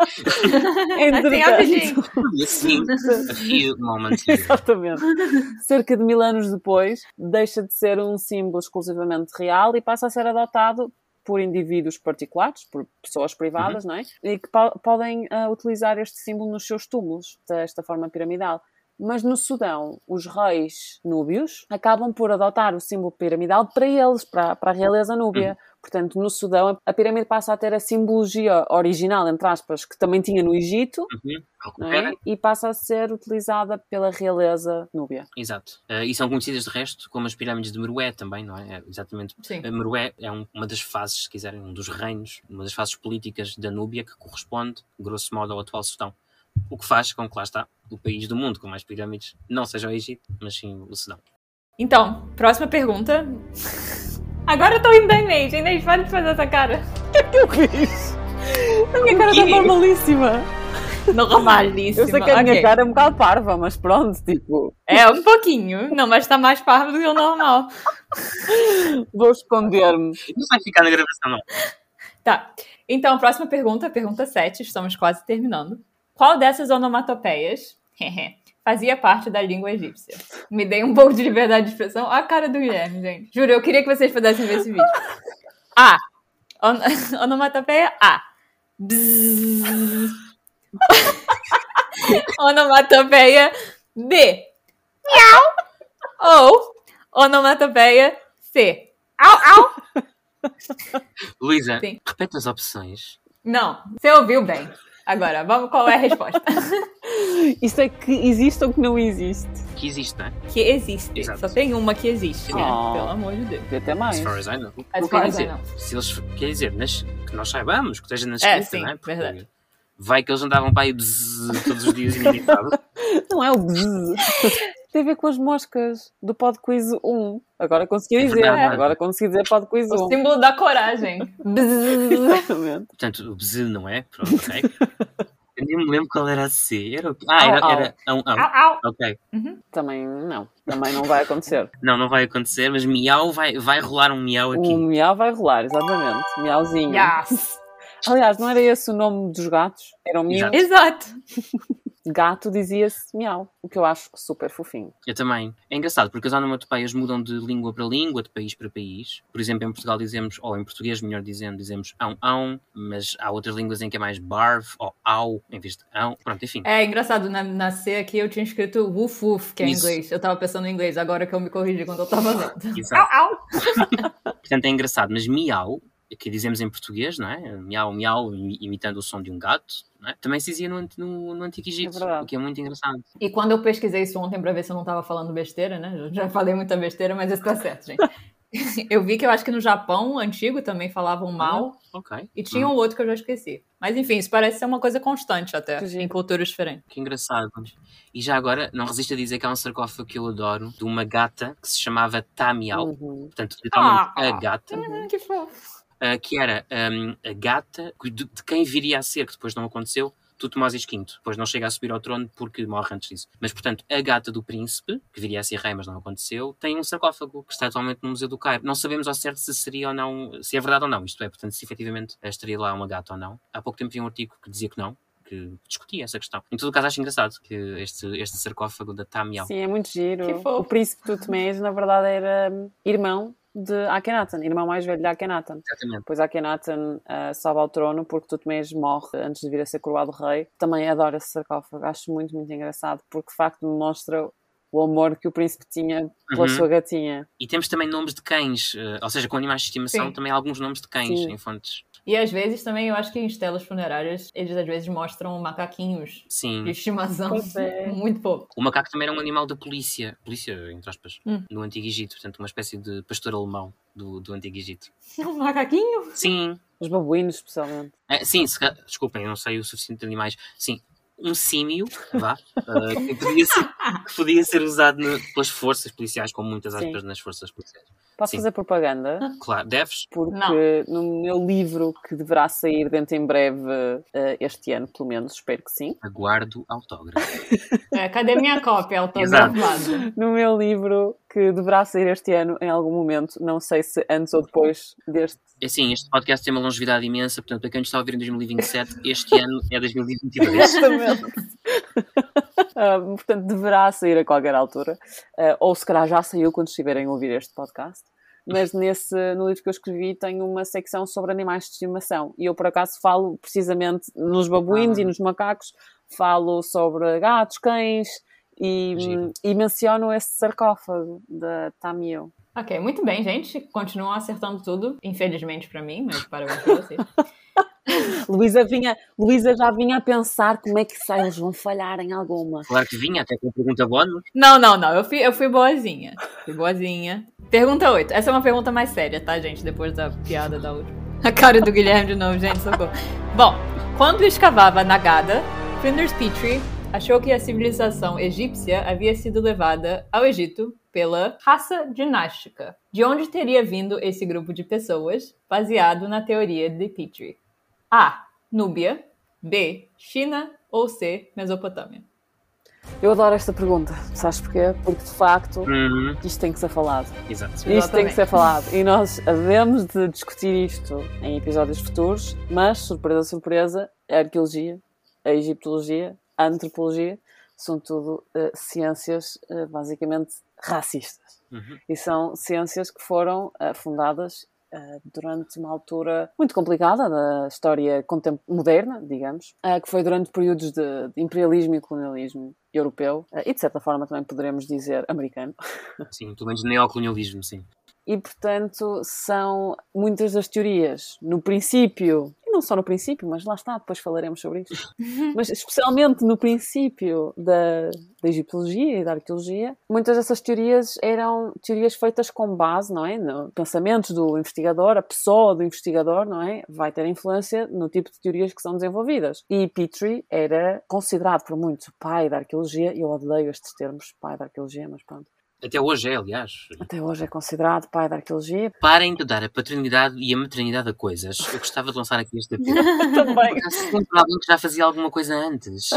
Assim, rapidinho. E assim, a few moments later. Exatamente. Cerca de mil anos depois, deixa de ser um símbolo exclusivamente real e passa a ser adotado por indivíduos particulares, por pessoas privadas, não é? E que po- podem ah, utilizar este símbolo nos seus túmulos, desta forma piramidal. Mas no Sudão, os reis núbios acabam por adotar o símbolo piramidal para eles, para, para a realeza núbia. Portanto, no Sudão, a pirâmide passa a ter a simbologia original, entre aspas, que também tinha no Egito, Uhum. é? E passa a ser utilizada pela realeza núbia. Exato. Eh, e são conhecidas de resto como as pirâmides de Merué também, não é? É, exatamente. Sim. A Merué é um- uma das fases, se quiserem, um dos reinos, uma das fases políticas da Núbia que corresponde, grosso modo, ao atual Sudão. O que faz com que, lá está, o país do mundo com mais pirâmides não seja o Egito, mas sim o Sudão. Então, próxima pergunta. Agora eu tô indo da Inês. Inês, para de fazer essa cara. Eu fiz! A minha cara está quê? normalíssima! Normalíssima. Eu sei que a minha Ok. cara é um bocado parva, mas pronto, tipo, É, um pouquinho. Não, mas tá mais parvo do que o normal. vou esconder-me. Não vai ficar na gravação, não. Tá. Então, próxima pergunta, pergunta 7, estamos quase terminando. Qual dessas onomatopeias fazia parte da língua egípcia? Me dei um pouco de liberdade de expressão. Olha a cara do Guilherme, gente. Juro, eu queria que vocês pudessem ver esse vídeo. A. On- onomatopeia A. Bzzz. onomatopeia B. Miau. Ou onomatopeia C. Au, au. Luísa, repete as opções. Não, você ouviu bem. Agora, vamos qual é a resposta? Isto é que existe ou que não existe? Que existe, não é? que existe. Exato. Só tem uma que existe, né? Oh. Pelo amor de Deus. Devia até mais. As far as I know. As O que far quer as I dizer? know. Se eles, quer dizer, nas- que nós saibamos, que esteja na É, escrita, sim, não é? Porque verdade. Vai que eles andavam para aí bzzz todos os dias ilimitado. Não é o bzzz. Tem a ver com as moscas do Pod Quiz 1. Agora consegui É dizer. verdade. Agora consegui dizer Pod Quiz O 1. símbolo da coragem. Exatamente. Portanto, o bzz não é? Pronto, ok. Eu nem me lembro qual era a C. Era o quê? Ah, era, Au, au. era um, um. au, au. Ok. Também não. Também não vai acontecer. Não, não vai acontecer, mas miau vai, vai rolar um miau aqui. O miau vai rolar, exatamente. Miauzinho. Yes. Aliás, não era esse o nome dos gatos? Era o miu. Exato. Exato. Gato dizia-se miau. O que eu acho super fofinho. Eu também. É engraçado, porque as onomatopeias mudam de língua para língua, de país para país. Por exemplo, em Portugal dizemos, ou em português, melhor dizendo, dizemos ão, ão, mas há outras línguas em que é mais barv ou au, em vez de ão. Pronto, enfim. É engraçado, na, na C aqui eu tinha escrito woof woof, que é em Isso. inglês. Eu tava pensando em inglês, agora que eu me corrigi quando eu tava lendo. Exato. Au, au. Portanto, é engraçado, mas miau, que dizemos em português, não é? Miau, miau, imi- imitando o som de um gato, é? também se dizia no, no, no Antigo Egito, verdade. o que é muito engraçado. E quando eu pesquisei isso ontem pra ver se eu não tava falando besteira, né? Eu já falei muita besteira, mas isso tá certo, gente. Eu vi que eu acho que no Japão antigo também falavam mal. Ok. E tinha um outro que eu já esqueci. Mas enfim, isso parece ser uma coisa constante até, Que em culturas diferentes. Que engraçado. E já agora, não resisto a dizer que há um sarcófago que eu adoro, de uma gata que se chamava Tamiau. Uhum. Portanto, literalmente Ah. a gata, Hum, que fofo. Ah, que era hum, a gata de, de quem viria a ser, que depois não aconteceu, Tutmosis V. Depois não chega a subir ao trono porque morre antes disso. Mas, portanto, a gata do príncipe, que viria a ser rei, mas não aconteceu, tem um sarcófago que está atualmente no Museu do Cairo. Não sabemos ao certo se seria ou não, se é verdade ou não, isto é, portanto, se efetivamente estaria lá uma gata ou não. Há pouco tempo vi um artigo que dizia que não, que discutia essa questão. Em todo caso, acho engraçado que este, este sarcófago da Tamiau. Sim, é muito giro. O príncipe Tutmés, na verdade, era hum, irmão de Akhenaten, irmão mais velho de Akhenaten. Exatamente. Depois Akhenaten uh, sobe ao trono porque Tutmés morre antes de vir a ser coroado rei. Também adoro esse sarcófago, acho muito, muito engraçado, porque de facto demonstra o amor que o príncipe tinha pela Uhum. sua gatinha. E temos também nomes de cães, eh, ou seja, com animais de estimação, Sim. também há alguns nomes de cães Sim. em fontes. E às vezes também eu acho que em estelas funerárias eles às vezes mostram macaquinhos Sim. de estimação. É. Muito pouco. O macaco também era um animal da polícia, polícia, entre aspas, Hum. no Antigo Egito, portanto, uma espécie de pastor alemão do, do Antigo Egito. Um macaquinho? Sim, Os babuínos, especialmente. é, sim, se desculpem, eu não sei o suficiente de animais. Sim, um símio, vá, eh, que, podia ser, que podia ser usado pelas forças policiais, com muitas aspas nas forças policiais. Posso Sim. fazer propaganda? Claro, deves? Porque no meu livro, que deverá sair dentro em breve, uh, este ano, pelo menos, espero que sim. Aguardo autógrafo. É, cadê minha cópia autografada? No meu livro, que deverá sair este ano, em algum momento, não sei se antes ou depois deste. É Assim, este podcast tem uma longevidade imensa, portanto, para quem nos está a ouvir em 2027, este ano é 2022. Exatamente. Ah, portanto, deverá sair a qualquer altura. Ah, ou se calhar já saiu quando estiverem a ouvir este podcast. Mas nesse, no livro que eu escrevi tenho uma secção sobre animais de estimação. E eu, por acaso, falo precisamente nos babuínos Ah. e nos macacos. Falo sobre gatos, cães e, e menciono esse sarcófago da Tamio. Ok, muito bem, gente. Continuam acertando tudo, infelizmente pra mim, mas parabéns pra vocês. Luísa, vinha, Luísa já vinha a pensar como é que sai, eles vão falhar em alguma. Claro que vinha, até com pergunta bónus. Não, não, não. Eu fui, eu fui boazinha. Fui boazinha. Pergunta 8. Essa é uma pergunta mais séria, tá, gente? Depois da piada da última. A cara do Guilherme de novo, gente, socorro. Bom, quando escavava Nagada, Flinders Petrie achou que a civilização egípcia havia sido levada ao Egito pela raça dinástica. De onde teria vindo esse grupo de pessoas, baseado na teoria de Petrie? A. Núbia. B. China. ou C. Mesopotâmia? Eu adoro esta pergunta, sabes porquê? Porque de facto Uhum. isto tem que ser falado. Exato. Isto tem que ser falado. E nós havemos de discutir isto em episódios futuros, mas, surpresa, surpresa, a arqueologia, a egiptologia, a antropologia são tudo eh, ciências eh, basicamente racistas. Uhum. E são ciências que foram eh, fundadas durante uma altura muito complicada da história moderna, digamos, eh, que foi durante períodos de, imperialismo e colonialismo europeu eh, e, de certa forma, também poderemos dizer americano. Sim, pelo menos neocolonialismo, sim. E, portanto, são muitas das teorias, no princípio, não só no princípio, mas lá está, depois falaremos sobre isso, mas especialmente no princípio da, da egiptologia e da arqueologia, muitas dessas teorias eram teorias feitas com base, não é? No pensamentos do investigador, a pessoa do investigador, não é? Vai ter influência no tipo de teorias que são desenvolvidas. E Petrie era considerado por muitos o pai da arqueologia, eu odeio estes termos, pai da arqueologia, mas pronto. Até hoje é, aliás. Até hoje é considerado pai da arqueologia. Parem de dar a paternidade e a maternidade a coisas. Eu gostava de lançar aqui este apelo. Também. Porque sempre alguém que já fazia alguma coisa antes.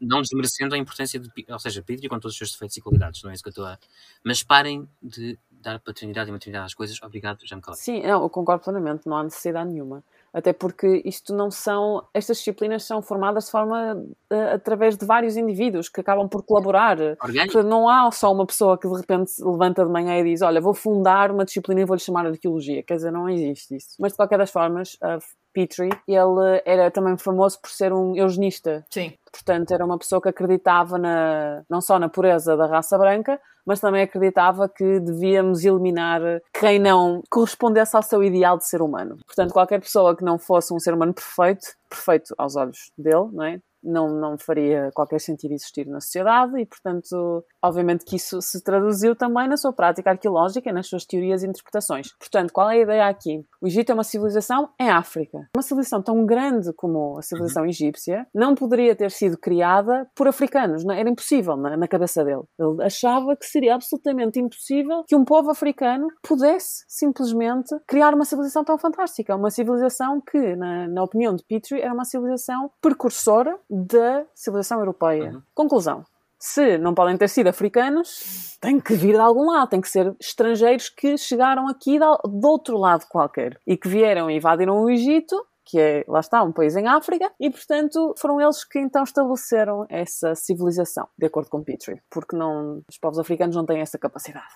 Não desmerecendo a importância de. Ou seja, Petri com todos os seus defeitos e qualidades, não é isso que eu estou a. Mas parem de dar paternidade e maternidade às coisas. Obrigado, calei. Sim, eu concordo plenamente, não há necessidade nenhuma. Até porque isto não são. Estas disciplinas são formadas de forma. eh, através de vários indivíduos que acabam por colaborar. Orgânico? Não há só uma pessoa que de repente se levanta de manhã e diz: Olha, vou fundar uma disciplina e vou-lhe chamar arqueologia. Quer dizer, não existe isso. Mas de qualquer das formas, a Petrie, ele era também famoso por ser um eugenista. Sim. Portanto, era uma pessoa que acreditava na, não só na pureza da raça branca, mas também acreditava que devíamos eliminar quem não correspondesse ao seu ideal de ser humano. Portanto, qualquer pessoa que não fosse um ser humano perfeito, perfeito aos olhos dele, não é? Não, não faria qualquer sentido existir na sociedade e, portanto, obviamente que isso se traduziu também na sua prática arqueológica e nas suas teorias e interpretações. Portanto, qual é a ideia aqui? O Egito é uma civilização em África. Uma civilização tão grande como a civilização egípcia não poderia ter sido criada por africanos. Não, era impossível na, na cabeça dele. Ele achava que seria absolutamente impossível que um povo africano pudesse simplesmente criar uma civilização tão fantástica. Uma civilização que, na, na opinião de Petrie, era uma civilização precursora da civilização europeia. Uhum. Conclusão. Se não podem ter sido africanos, tem que vir de algum lado, tem que ser estrangeiros que chegaram aqui de, de outro lado qualquer e que vieram e invadiram o Egito, que é, lá está, um país em África, e portanto foram eles que então estabeleceram essa civilização, de acordo com Petrie, porque não, os povos africanos não têm essa capacidade.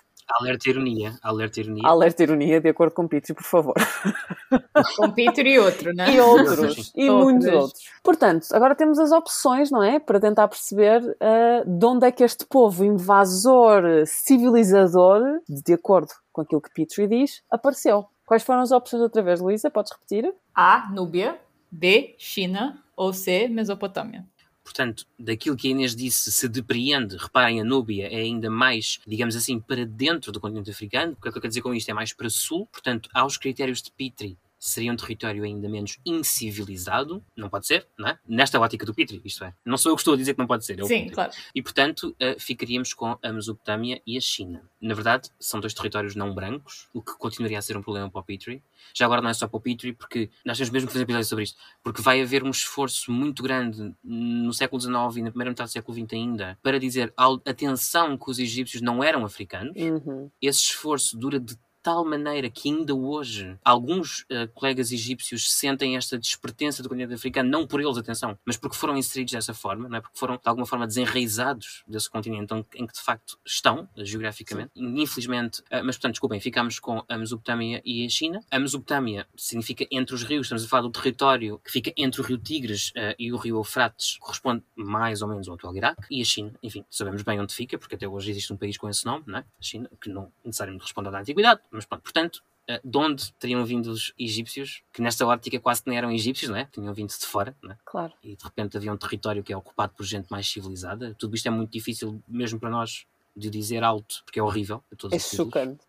Alerta ironia. Alerta ironia. Alerta ironia, de acordo com Petrie, por favor. Com Peter e outro, né? E outros, e Outros. muitos outros. Portanto, agora temos as opções, não é? Para tentar perceber ah, de onde é que este povo invasor, civilizador, de acordo com aquilo que Petrie diz, apareceu. Quais foram as opções outra vez, Luísa? Podes repetir? A. Núbia. B. China. Ou C. Mesopotâmia. Portanto, daquilo que a Inês disse, se depreende, reparem, a Núbia é ainda mais, digamos assim, para dentro do continente africano. O que é que eu quero dizer com isto? É mais para sul. Portanto, aos critérios de Petrie, seria um território ainda menos incivilizado. Não pode ser, não é? Nesta ótica do Petrie, isto é. Não sou eu que estou a dizer que não pode ser. é o Sim, claro. E, portanto, eh, ficaríamos com a Mesopotâmia e a China. Na verdade, são dois territórios não brancos, o que continuaria a ser um problema para o Petrie. Já agora não é só para o Petrie, porque nós temos mesmo que fazer episódio sobre isto, porque vai haver um esforço muito grande no século XIX e na primeira metade do século XX ainda, para dizer atenção que os egípcios não eram africanos. Uhum. Esse esforço dura de tal maneira que ainda hoje alguns eh, colegas egípcios sentem esta despertença do continente africano, não por eles, atenção, mas porque foram inseridos dessa forma, não é? porque foram de alguma forma desenraizados desse continente em que de facto estão, eh, geograficamente. Infelizmente, eh, mas portanto, desculpem, ficámos com a Mesopotâmia e a China. A Mesopotâmia significa entre os rios, estamos a falar do território que fica entre o rio Tigres e o rio Eufrates, corresponde mais ou menos ao atual Iraque, e a China, enfim, sabemos bem onde fica, porque até hoje existe um país com esse nome, não é? A China, que não necessariamente responde à da antiguidade, mas pronto, portanto, eh, de onde teriam vindo os egípcios, que nesta ótica quase que nem eram egípcios, não é? Tinham vindo de fora, não é? Claro. E de repente havia um território que é ocupado por gente mais civilizada. Tudo isto é muito difícil, mesmo para nós, de dizer alto, porque é horrível. a todos É chocante.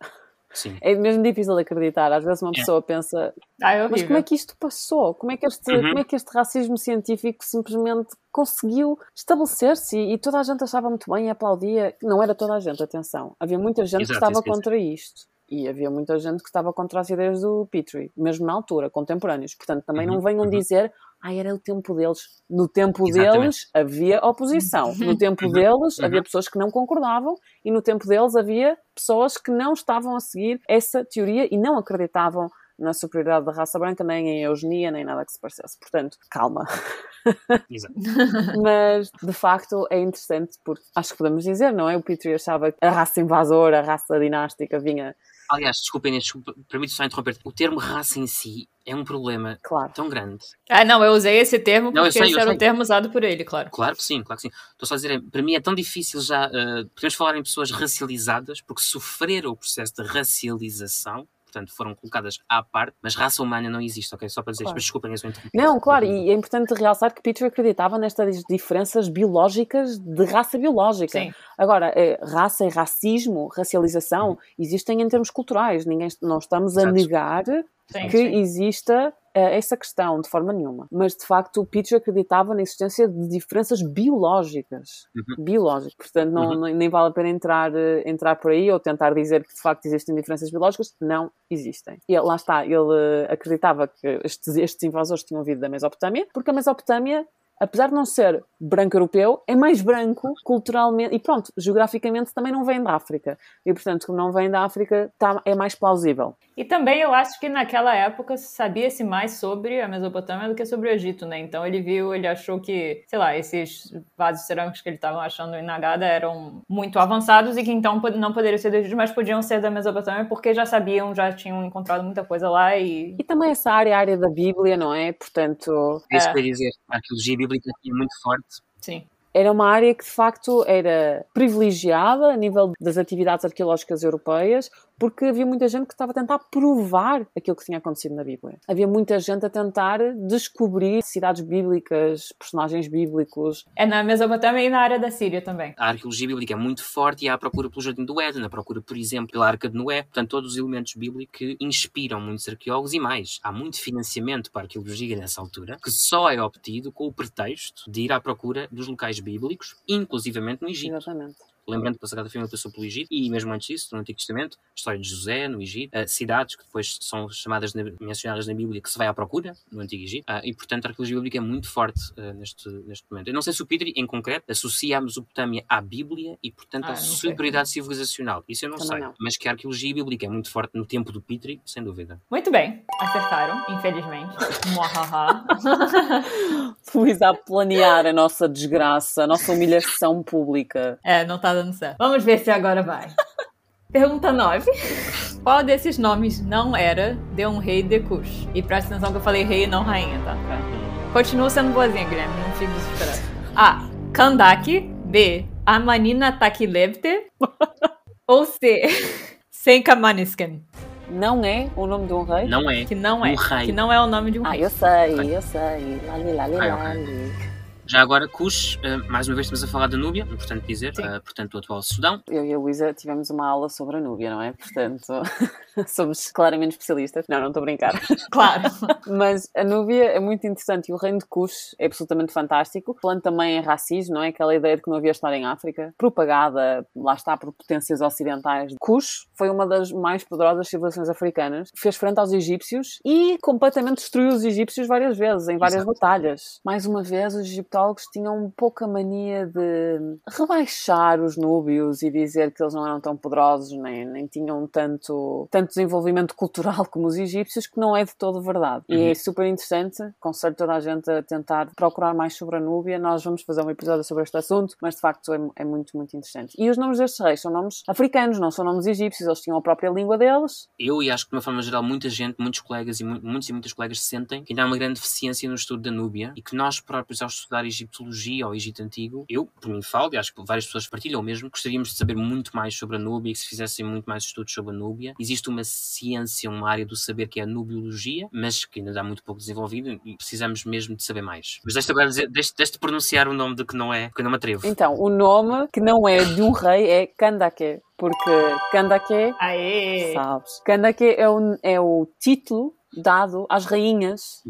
Sim. É mesmo difícil de acreditar. Às vezes uma É. pessoa pensa, Ah, é mas como é que isto passou? Como é que este, Uhum. como é que este racismo científico simplesmente conseguiu estabelecer-se e, e toda a gente achava muito bem e aplaudia? Não era toda a gente, atenção. Havia muita gente que Exato, estava isso quer dizer. contra isto. E havia muita gente que estava contra as ideias do Petrie, mesmo na altura, contemporâneos. Portanto, também não Uhum, venham uhum. dizer ah, era o tempo deles. No tempo Exatamente. deles havia oposição. No tempo deles Uhum. havia pessoas que não concordavam e no tempo deles havia pessoas que não estavam a seguir essa teoria e não acreditavam na superioridade da raça branca, nem em eugenia, nem nada que se parecesse. Portanto, calma. Exato. Mas, de facto, é interessante porque acho que podemos dizer, não é? O Petrie achava que a raça invasora, a raça dinástica vinha, Aliás, desculpem, Inês, desculpa, permite só interromper. O termo raça em si é um problema claro. tão grande. Ah, não, eu usei esse termo Não, eu porque sei, esse eu era sei. o termo usado por ele, claro. Claro que sim, claro que sim. Estou só a dizer, para mim é tão difícil já. eh, podemos falar em pessoas racializadas porque sofreram o processo de racialização, portanto foram colocadas à parte, mas raça humana não existe, ok? Só para dizer isto, Claro. mas desculpem, eu sou interrompido. Não, claro, e é importante realçar que Petrie acreditava nestas diferenças biológicas de raça biológica. Sim. Agora, eh, raça e racismo, racialização, existem em termos culturais. Ninguém, não estamos a Exato. negar Sim, que sim. exista eh, essa questão de forma nenhuma. Mas, de facto, o Petrie acreditava na existência de diferenças biológicas. Uhum. Biológicas. Portanto, não, Uhum. nem- nem vale a pena entrar, eh, entrar por aí ou tentar dizer que, de facto, existem diferenças biológicas. Não existem. E lá está, ele eh, acreditava que estes, estes invasores tinham vindo da Mesopotâmia, porque a Mesopotâmia apesar de não ser branco europeu, é mais branco culturalmente e pronto, geograficamente também não vem da África. E portanto, como não vem da África, tá, é mais plausível. E também eu acho que naquela época sabia-se mais sobre a Mesopotâmia do que sobre o Egito, né? Então ele viu, ele achou que, sei lá, esses vasos cerâmicos que ele estava achando em Nagada eram muito avançados e que então não poderiam ser do Egito, mas podiam ser da Mesopotâmia porque já sabiam, já tinham encontrado muita coisa lá e E também essa área, a área da Bíblia, não é? Portanto, É isso É. que eu ia dizer. Arqueologia bíblica aqui é muito forte. sim. era uma área que de facto era privilegiada a nível das atividades arqueológicas europeias, porque havia muita gente que estava a tentar provar aquilo que tinha acontecido na Bíblia. Havia muita gente a tentar descobrir cidades bíblicas, personagens bíblicos. É na Mesopotâmia e na área da Síria também. A arqueologia bíblica é muito forte e há a procura pelo Jardim do Éden, a procura, por exemplo, pela Arca de Noé. Portanto, todos os elementos bíblicos que inspiram muitos arqueólogos e mais. Há muito financiamento para a arqueologia nessa altura, que só é obtido com o pretexto de ir à procura dos locais bíblicos, inclusivamente no Egito. Exatamente. Lembrando que a Sagrada Família passou pelo Egito, e mesmo antes disso, no Antigo Testamento, a história de José no Egito, uh, cidades que depois são chamadas, na- mencionadas na Bíblia, que se vai à procura no Antigo Egito, uh, e portanto a arqueologia bíblica é muito forte uh, neste, neste momento. Eu não sei se o Petri, em concreto, associa a Mesopotâmia à Bíblia e portanto Ah, à sei. superioridade civilizacional. Isso eu não Também sei. não. Mas que a arqueologia bíblica é muito forte no tempo do Petri, sem dúvida. Muito bem, acertaram, infelizmente. Luísa a planear a nossa desgraça, a nossa humilhação pública. É, não tá dando certo. Vamos ver se agora vai. Pergunta 9. Qual desses nomes não era de um rei de Cush? E presta atenção que eu falei rei e não rainha, tá? Continua sendo boazinha, Guilherme, não fique desesperado. A. Kandaki. B. Amanina Takilebte. Ou C. Senkamanisken. Não é o nome de um rei? Não é. Que não é. Um rei. Que não é o nome de um Ah, rei. eu sei, eu sei. Lali, lali, Ah, lali. Já agora, Cush, uh, mais uma vez estamos a falar da Núbia, importante dizer, Sim. uh, portanto, o atual Sudão. Eu e a Luísa tivemos uma aula sobre a Núbia, não é? Portanto, somos claramente especialistas. Não, não estou a brincar. Claro. Mas a Núbia é muito interessante e o reino de Cush é absolutamente fantástico. Falando também em racismo, não é? Aquela ideia de que não havia história em África, propagada, lá está, por potências ocidentais. Cush foi uma das mais poderosas civilizações africanas, fez frente aos egípcios e completamente destruiu os egípcios várias vezes, em várias Exato. batalhas. Mais uma vez, os egiptólogos tinham pouca mania de rebaixar os núbios e dizer que eles não eram tão poderosos, nem, nem tinham tanto, tanto desenvolvimento cultural como os egípcios, que não é de todo verdade. E Uhum. é super interessante, conselho toda a gente a tentar procurar mais sobre a Núbia. Nós vamos fazer um episódio sobre este assunto, mas de facto é, é muito, muito interessante. E os nomes destes reis são nomes africanos, não são nomes egípcios, eles tinham a própria língua deles. eu e acho que de uma forma geral muita gente, muitos colegas e mu- muitos e muitas colegas sentem que ainda há uma grande deficiência no estudo da Núbia e que nós próprios ao estudar egiptologia ou Egito Antigo, eu, por mim falo, e acho que várias pessoas partilham mesmo, gostaríamos de saber muito mais sobre a Núbia e que se fizessem muito mais estudos sobre a Núbia. Existe uma ciência, uma área do saber que é a nubiologia, mas que ainda está muito pouco desenvolvida e precisamos mesmo de saber mais. Mas deixa agora dizer, deixa, deixa de pronunciar o nome de que não é, que eu não me atrevo. Então, o nome que não é de um rei é Kandake, porque Kandake Aê! Sabes? Kandake é o, é o título dado às rainhas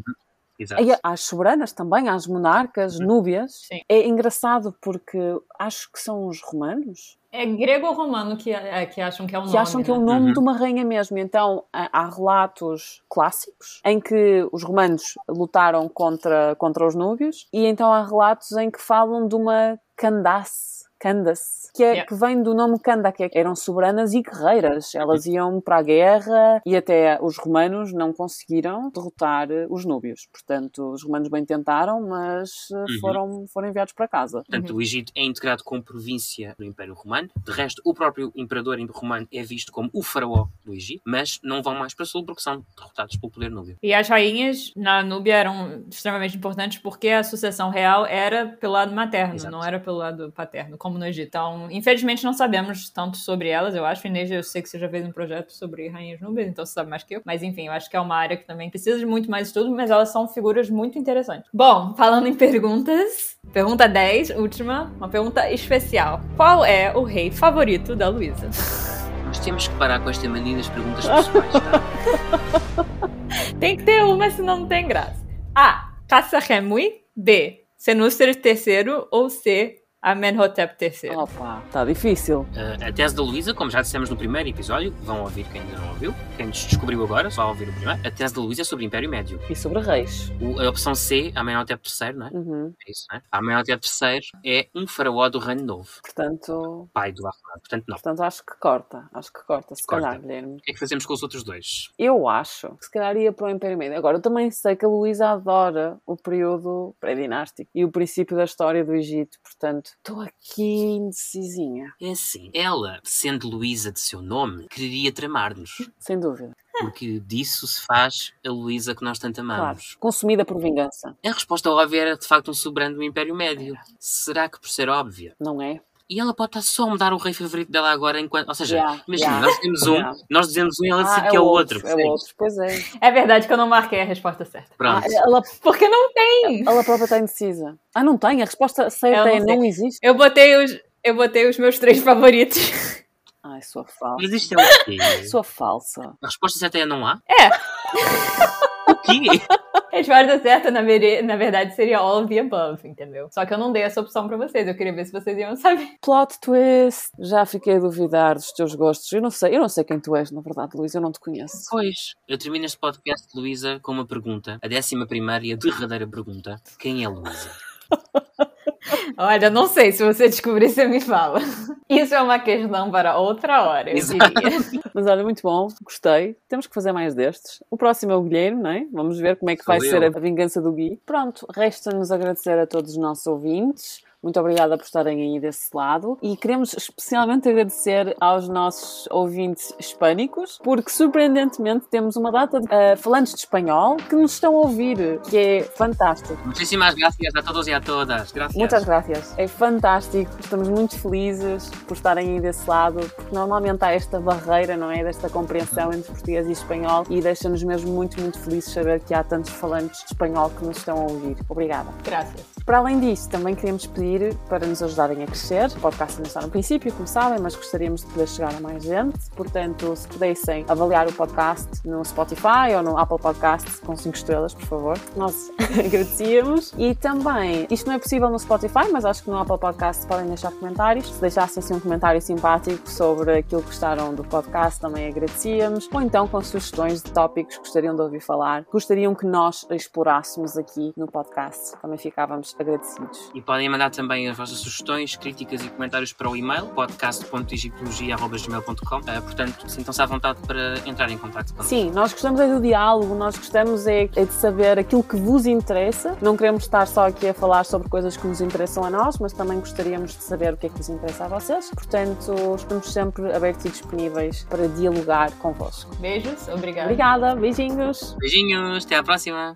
Exato. E às soberanas também, às monarcas, núbias. Sim. É engraçado porque acho que são os romanos É grego ou romano que, é, que acham que é o que nome. acham que é o né? nome Uhum. de uma rainha mesmo. Então há há relatos clássicos em que os romanos lutaram contra, contra os núbios e então há relatos em que falam de uma Candace. Candace, que, é, Yeah. que vem do nome Canda, que é- eram soberanas e guerreiras. Elas iam para a guerra e até os romanos não conseguiram derrotar eh, os núbios. Portanto, os romanos bem tentaram, mas eh, Uhum. foram, foram enviados para casa. Portanto, Uhum. o Egito é integrado como província do Império Romano. De resto, o próprio imperador romano é visto como o faraó do Egito, mas não vão mais para sul porque são derrotados pelo poder núbio. E as rainhas na Núbia eram extremamente importantes porque a sucessão real era pelo lado materno, Exato. não era pelo lado paterno, como no Egito. Então, infelizmente, não sabemos tanto sobre elas, eu acho. Inês, eu sei que você já fez um projeto sobre rainhas núbias, então você sabe mais que eu. Mas, enfim, eu acho que é uma área que também precisa de muito mais estudo, mas elas são figuras muito interessantes. Bom, falando em perguntas, pergunta 10, última, uma pergunta especial. Qual é o rei favorito da Luísa? Nós temos que parar com esta mania das perguntas pessoais, tá? Tem que ter uma, senão não tem graça. A. Kassahemui. B. Senusser III. Ou C. Amenhotep III. Opa, está difícil. Uh, a tese da Luísa, como já dissemos no primeiro episódio, vão ouvir quem ainda não ouviu. Quem nos descobriu agora, só ouvir o primeiro. A tese da Luísa é sobre o Império Médio. E sobre reis. O- a opção C, Amenhotep III, não é? Uhum. É isso, não é? Amenhotep III é um faraó do Reino Novo, Portanto, pai do Ahmed. Portanto, não. O portanto, acho que corta. Acho que corta, se Corta. calhar, Guilherme. que é que fazemos com os outros dois? Eu acho que se calhar ia para o Império Médio. Agora, eu também sei que a Luísa adora o período pré-dinástico e o princípio da história do Egito. Portanto, estou aqui indecisinha. É assim, ela, sendo Luísa de seu nome, quereria tramar-nos. Sem dúvida. Porque disso se faz a Luísa que nós tanto Claro. amamos. Consumida por vingança. A resposta óbvia era de facto um soberano do Império Médio. Será que por ser óbvia? Não é? E ela pode estar só a mudar o rei favorito dela agora enquanto. Ou seja, Yeah, imagina, yeah, nós dizemos um, yeah. nós dizemos um e ela Ah, diz que é o outro. É o outro. Pois é. É verdade que eu não marquei a resposta certa. Ah, Pronto. ela, Porque não tem! ela própria está indecisa. Ah, não tem? A resposta certa é não tem. não existe? Eu botei os, eu botei os meus três favoritos. Ai, sua falsa. Mas isto é o quê? Sua falsa. A resposta certa é não há? É. O quê? A resposta certa, na, na verdade, seria all of the above, entendeu? Só que eu não dei essa opção pra vocês. Eu queria ver se vocês iam saber. Plot twist. Já fiquei a duvidar dos teus gostos. Eu não sei, eu não sei quem tu és, na verdade, Luís. Eu não te conheço. Pois, eu termino este podcast, Luísa, com uma pergunta. A décima primeira e a derradeira pergunta. Quem é Luísa? Olha, não sei. Se você descobrir, você me fala. Isso é uma questão para outra hora, eu Exato. diria. Mas olha, muito bom, gostei. Temos que fazer mais destes. O próximo é o Guilherme, não é? Vamos ver como é que Sou vai eu. ser a vingança do Gui. Pronto, resta-nos agradecer a todos os nossos ouvintes. Muito obrigada por estarem aí desse lado. E queremos especialmente agradecer aos nossos ouvintes hispânicos, porque surpreendentemente temos uma data de ah, falantes de espanhol que nos estão a ouvir, que é fantástico. Muchísimas gracias a todos e a todas. Gracias. Muitas graças. É fantástico. Estamos muito felizes por estarem aí desse lado, porque normalmente há esta barreira, não é? Desta compreensão entre português e espanhol e deixa-nos mesmo muito, muito felizes saber que há tantos falantes de espanhol que nos estão a ouvir. Obrigada. Graças. Para além disso, também queremos pedir para nos ajudarem a crescer. O podcast ainda está no princípio, como sabem, mas gostaríamos de poder chegar a mais gente. Portanto, se pudessem avaliar o podcast no Spotify ou no Apple Podcasts com 5 estrelas, por favor, nós agradecíamos. E também, isto não é possível no Spotify, mas acho que no Apple Podcasts podem deixar comentários. Se deixassem assim um comentário simpático sobre aquilo que gostaram do podcast, também agradecíamos. Ou então com sugestões de tópicos que gostariam de ouvir falar, gostariam que nós explorássemos aqui no podcast. Também ficávamos agradecidos. E podem mandar também as vossas sugestões, críticas e comentários para o e-mail podcast.egiptologia.gmail.com uh, Portanto, sintam-se à vontade para entrar em contato connosco. Sim, nós gostamos é do diálogo, nós gostamos é, é de saber aquilo que vos interessa. Não queremos estar só aqui a falar sobre coisas que nos interessam a nós, mas também gostaríamos de saber o que é que vos interessa a vocês. Portanto, estamos sempre abertos e disponíveis para dialogar convosco. Beijos, obrigada. Obrigada, beijinhos! Beijinhos, até à próxima!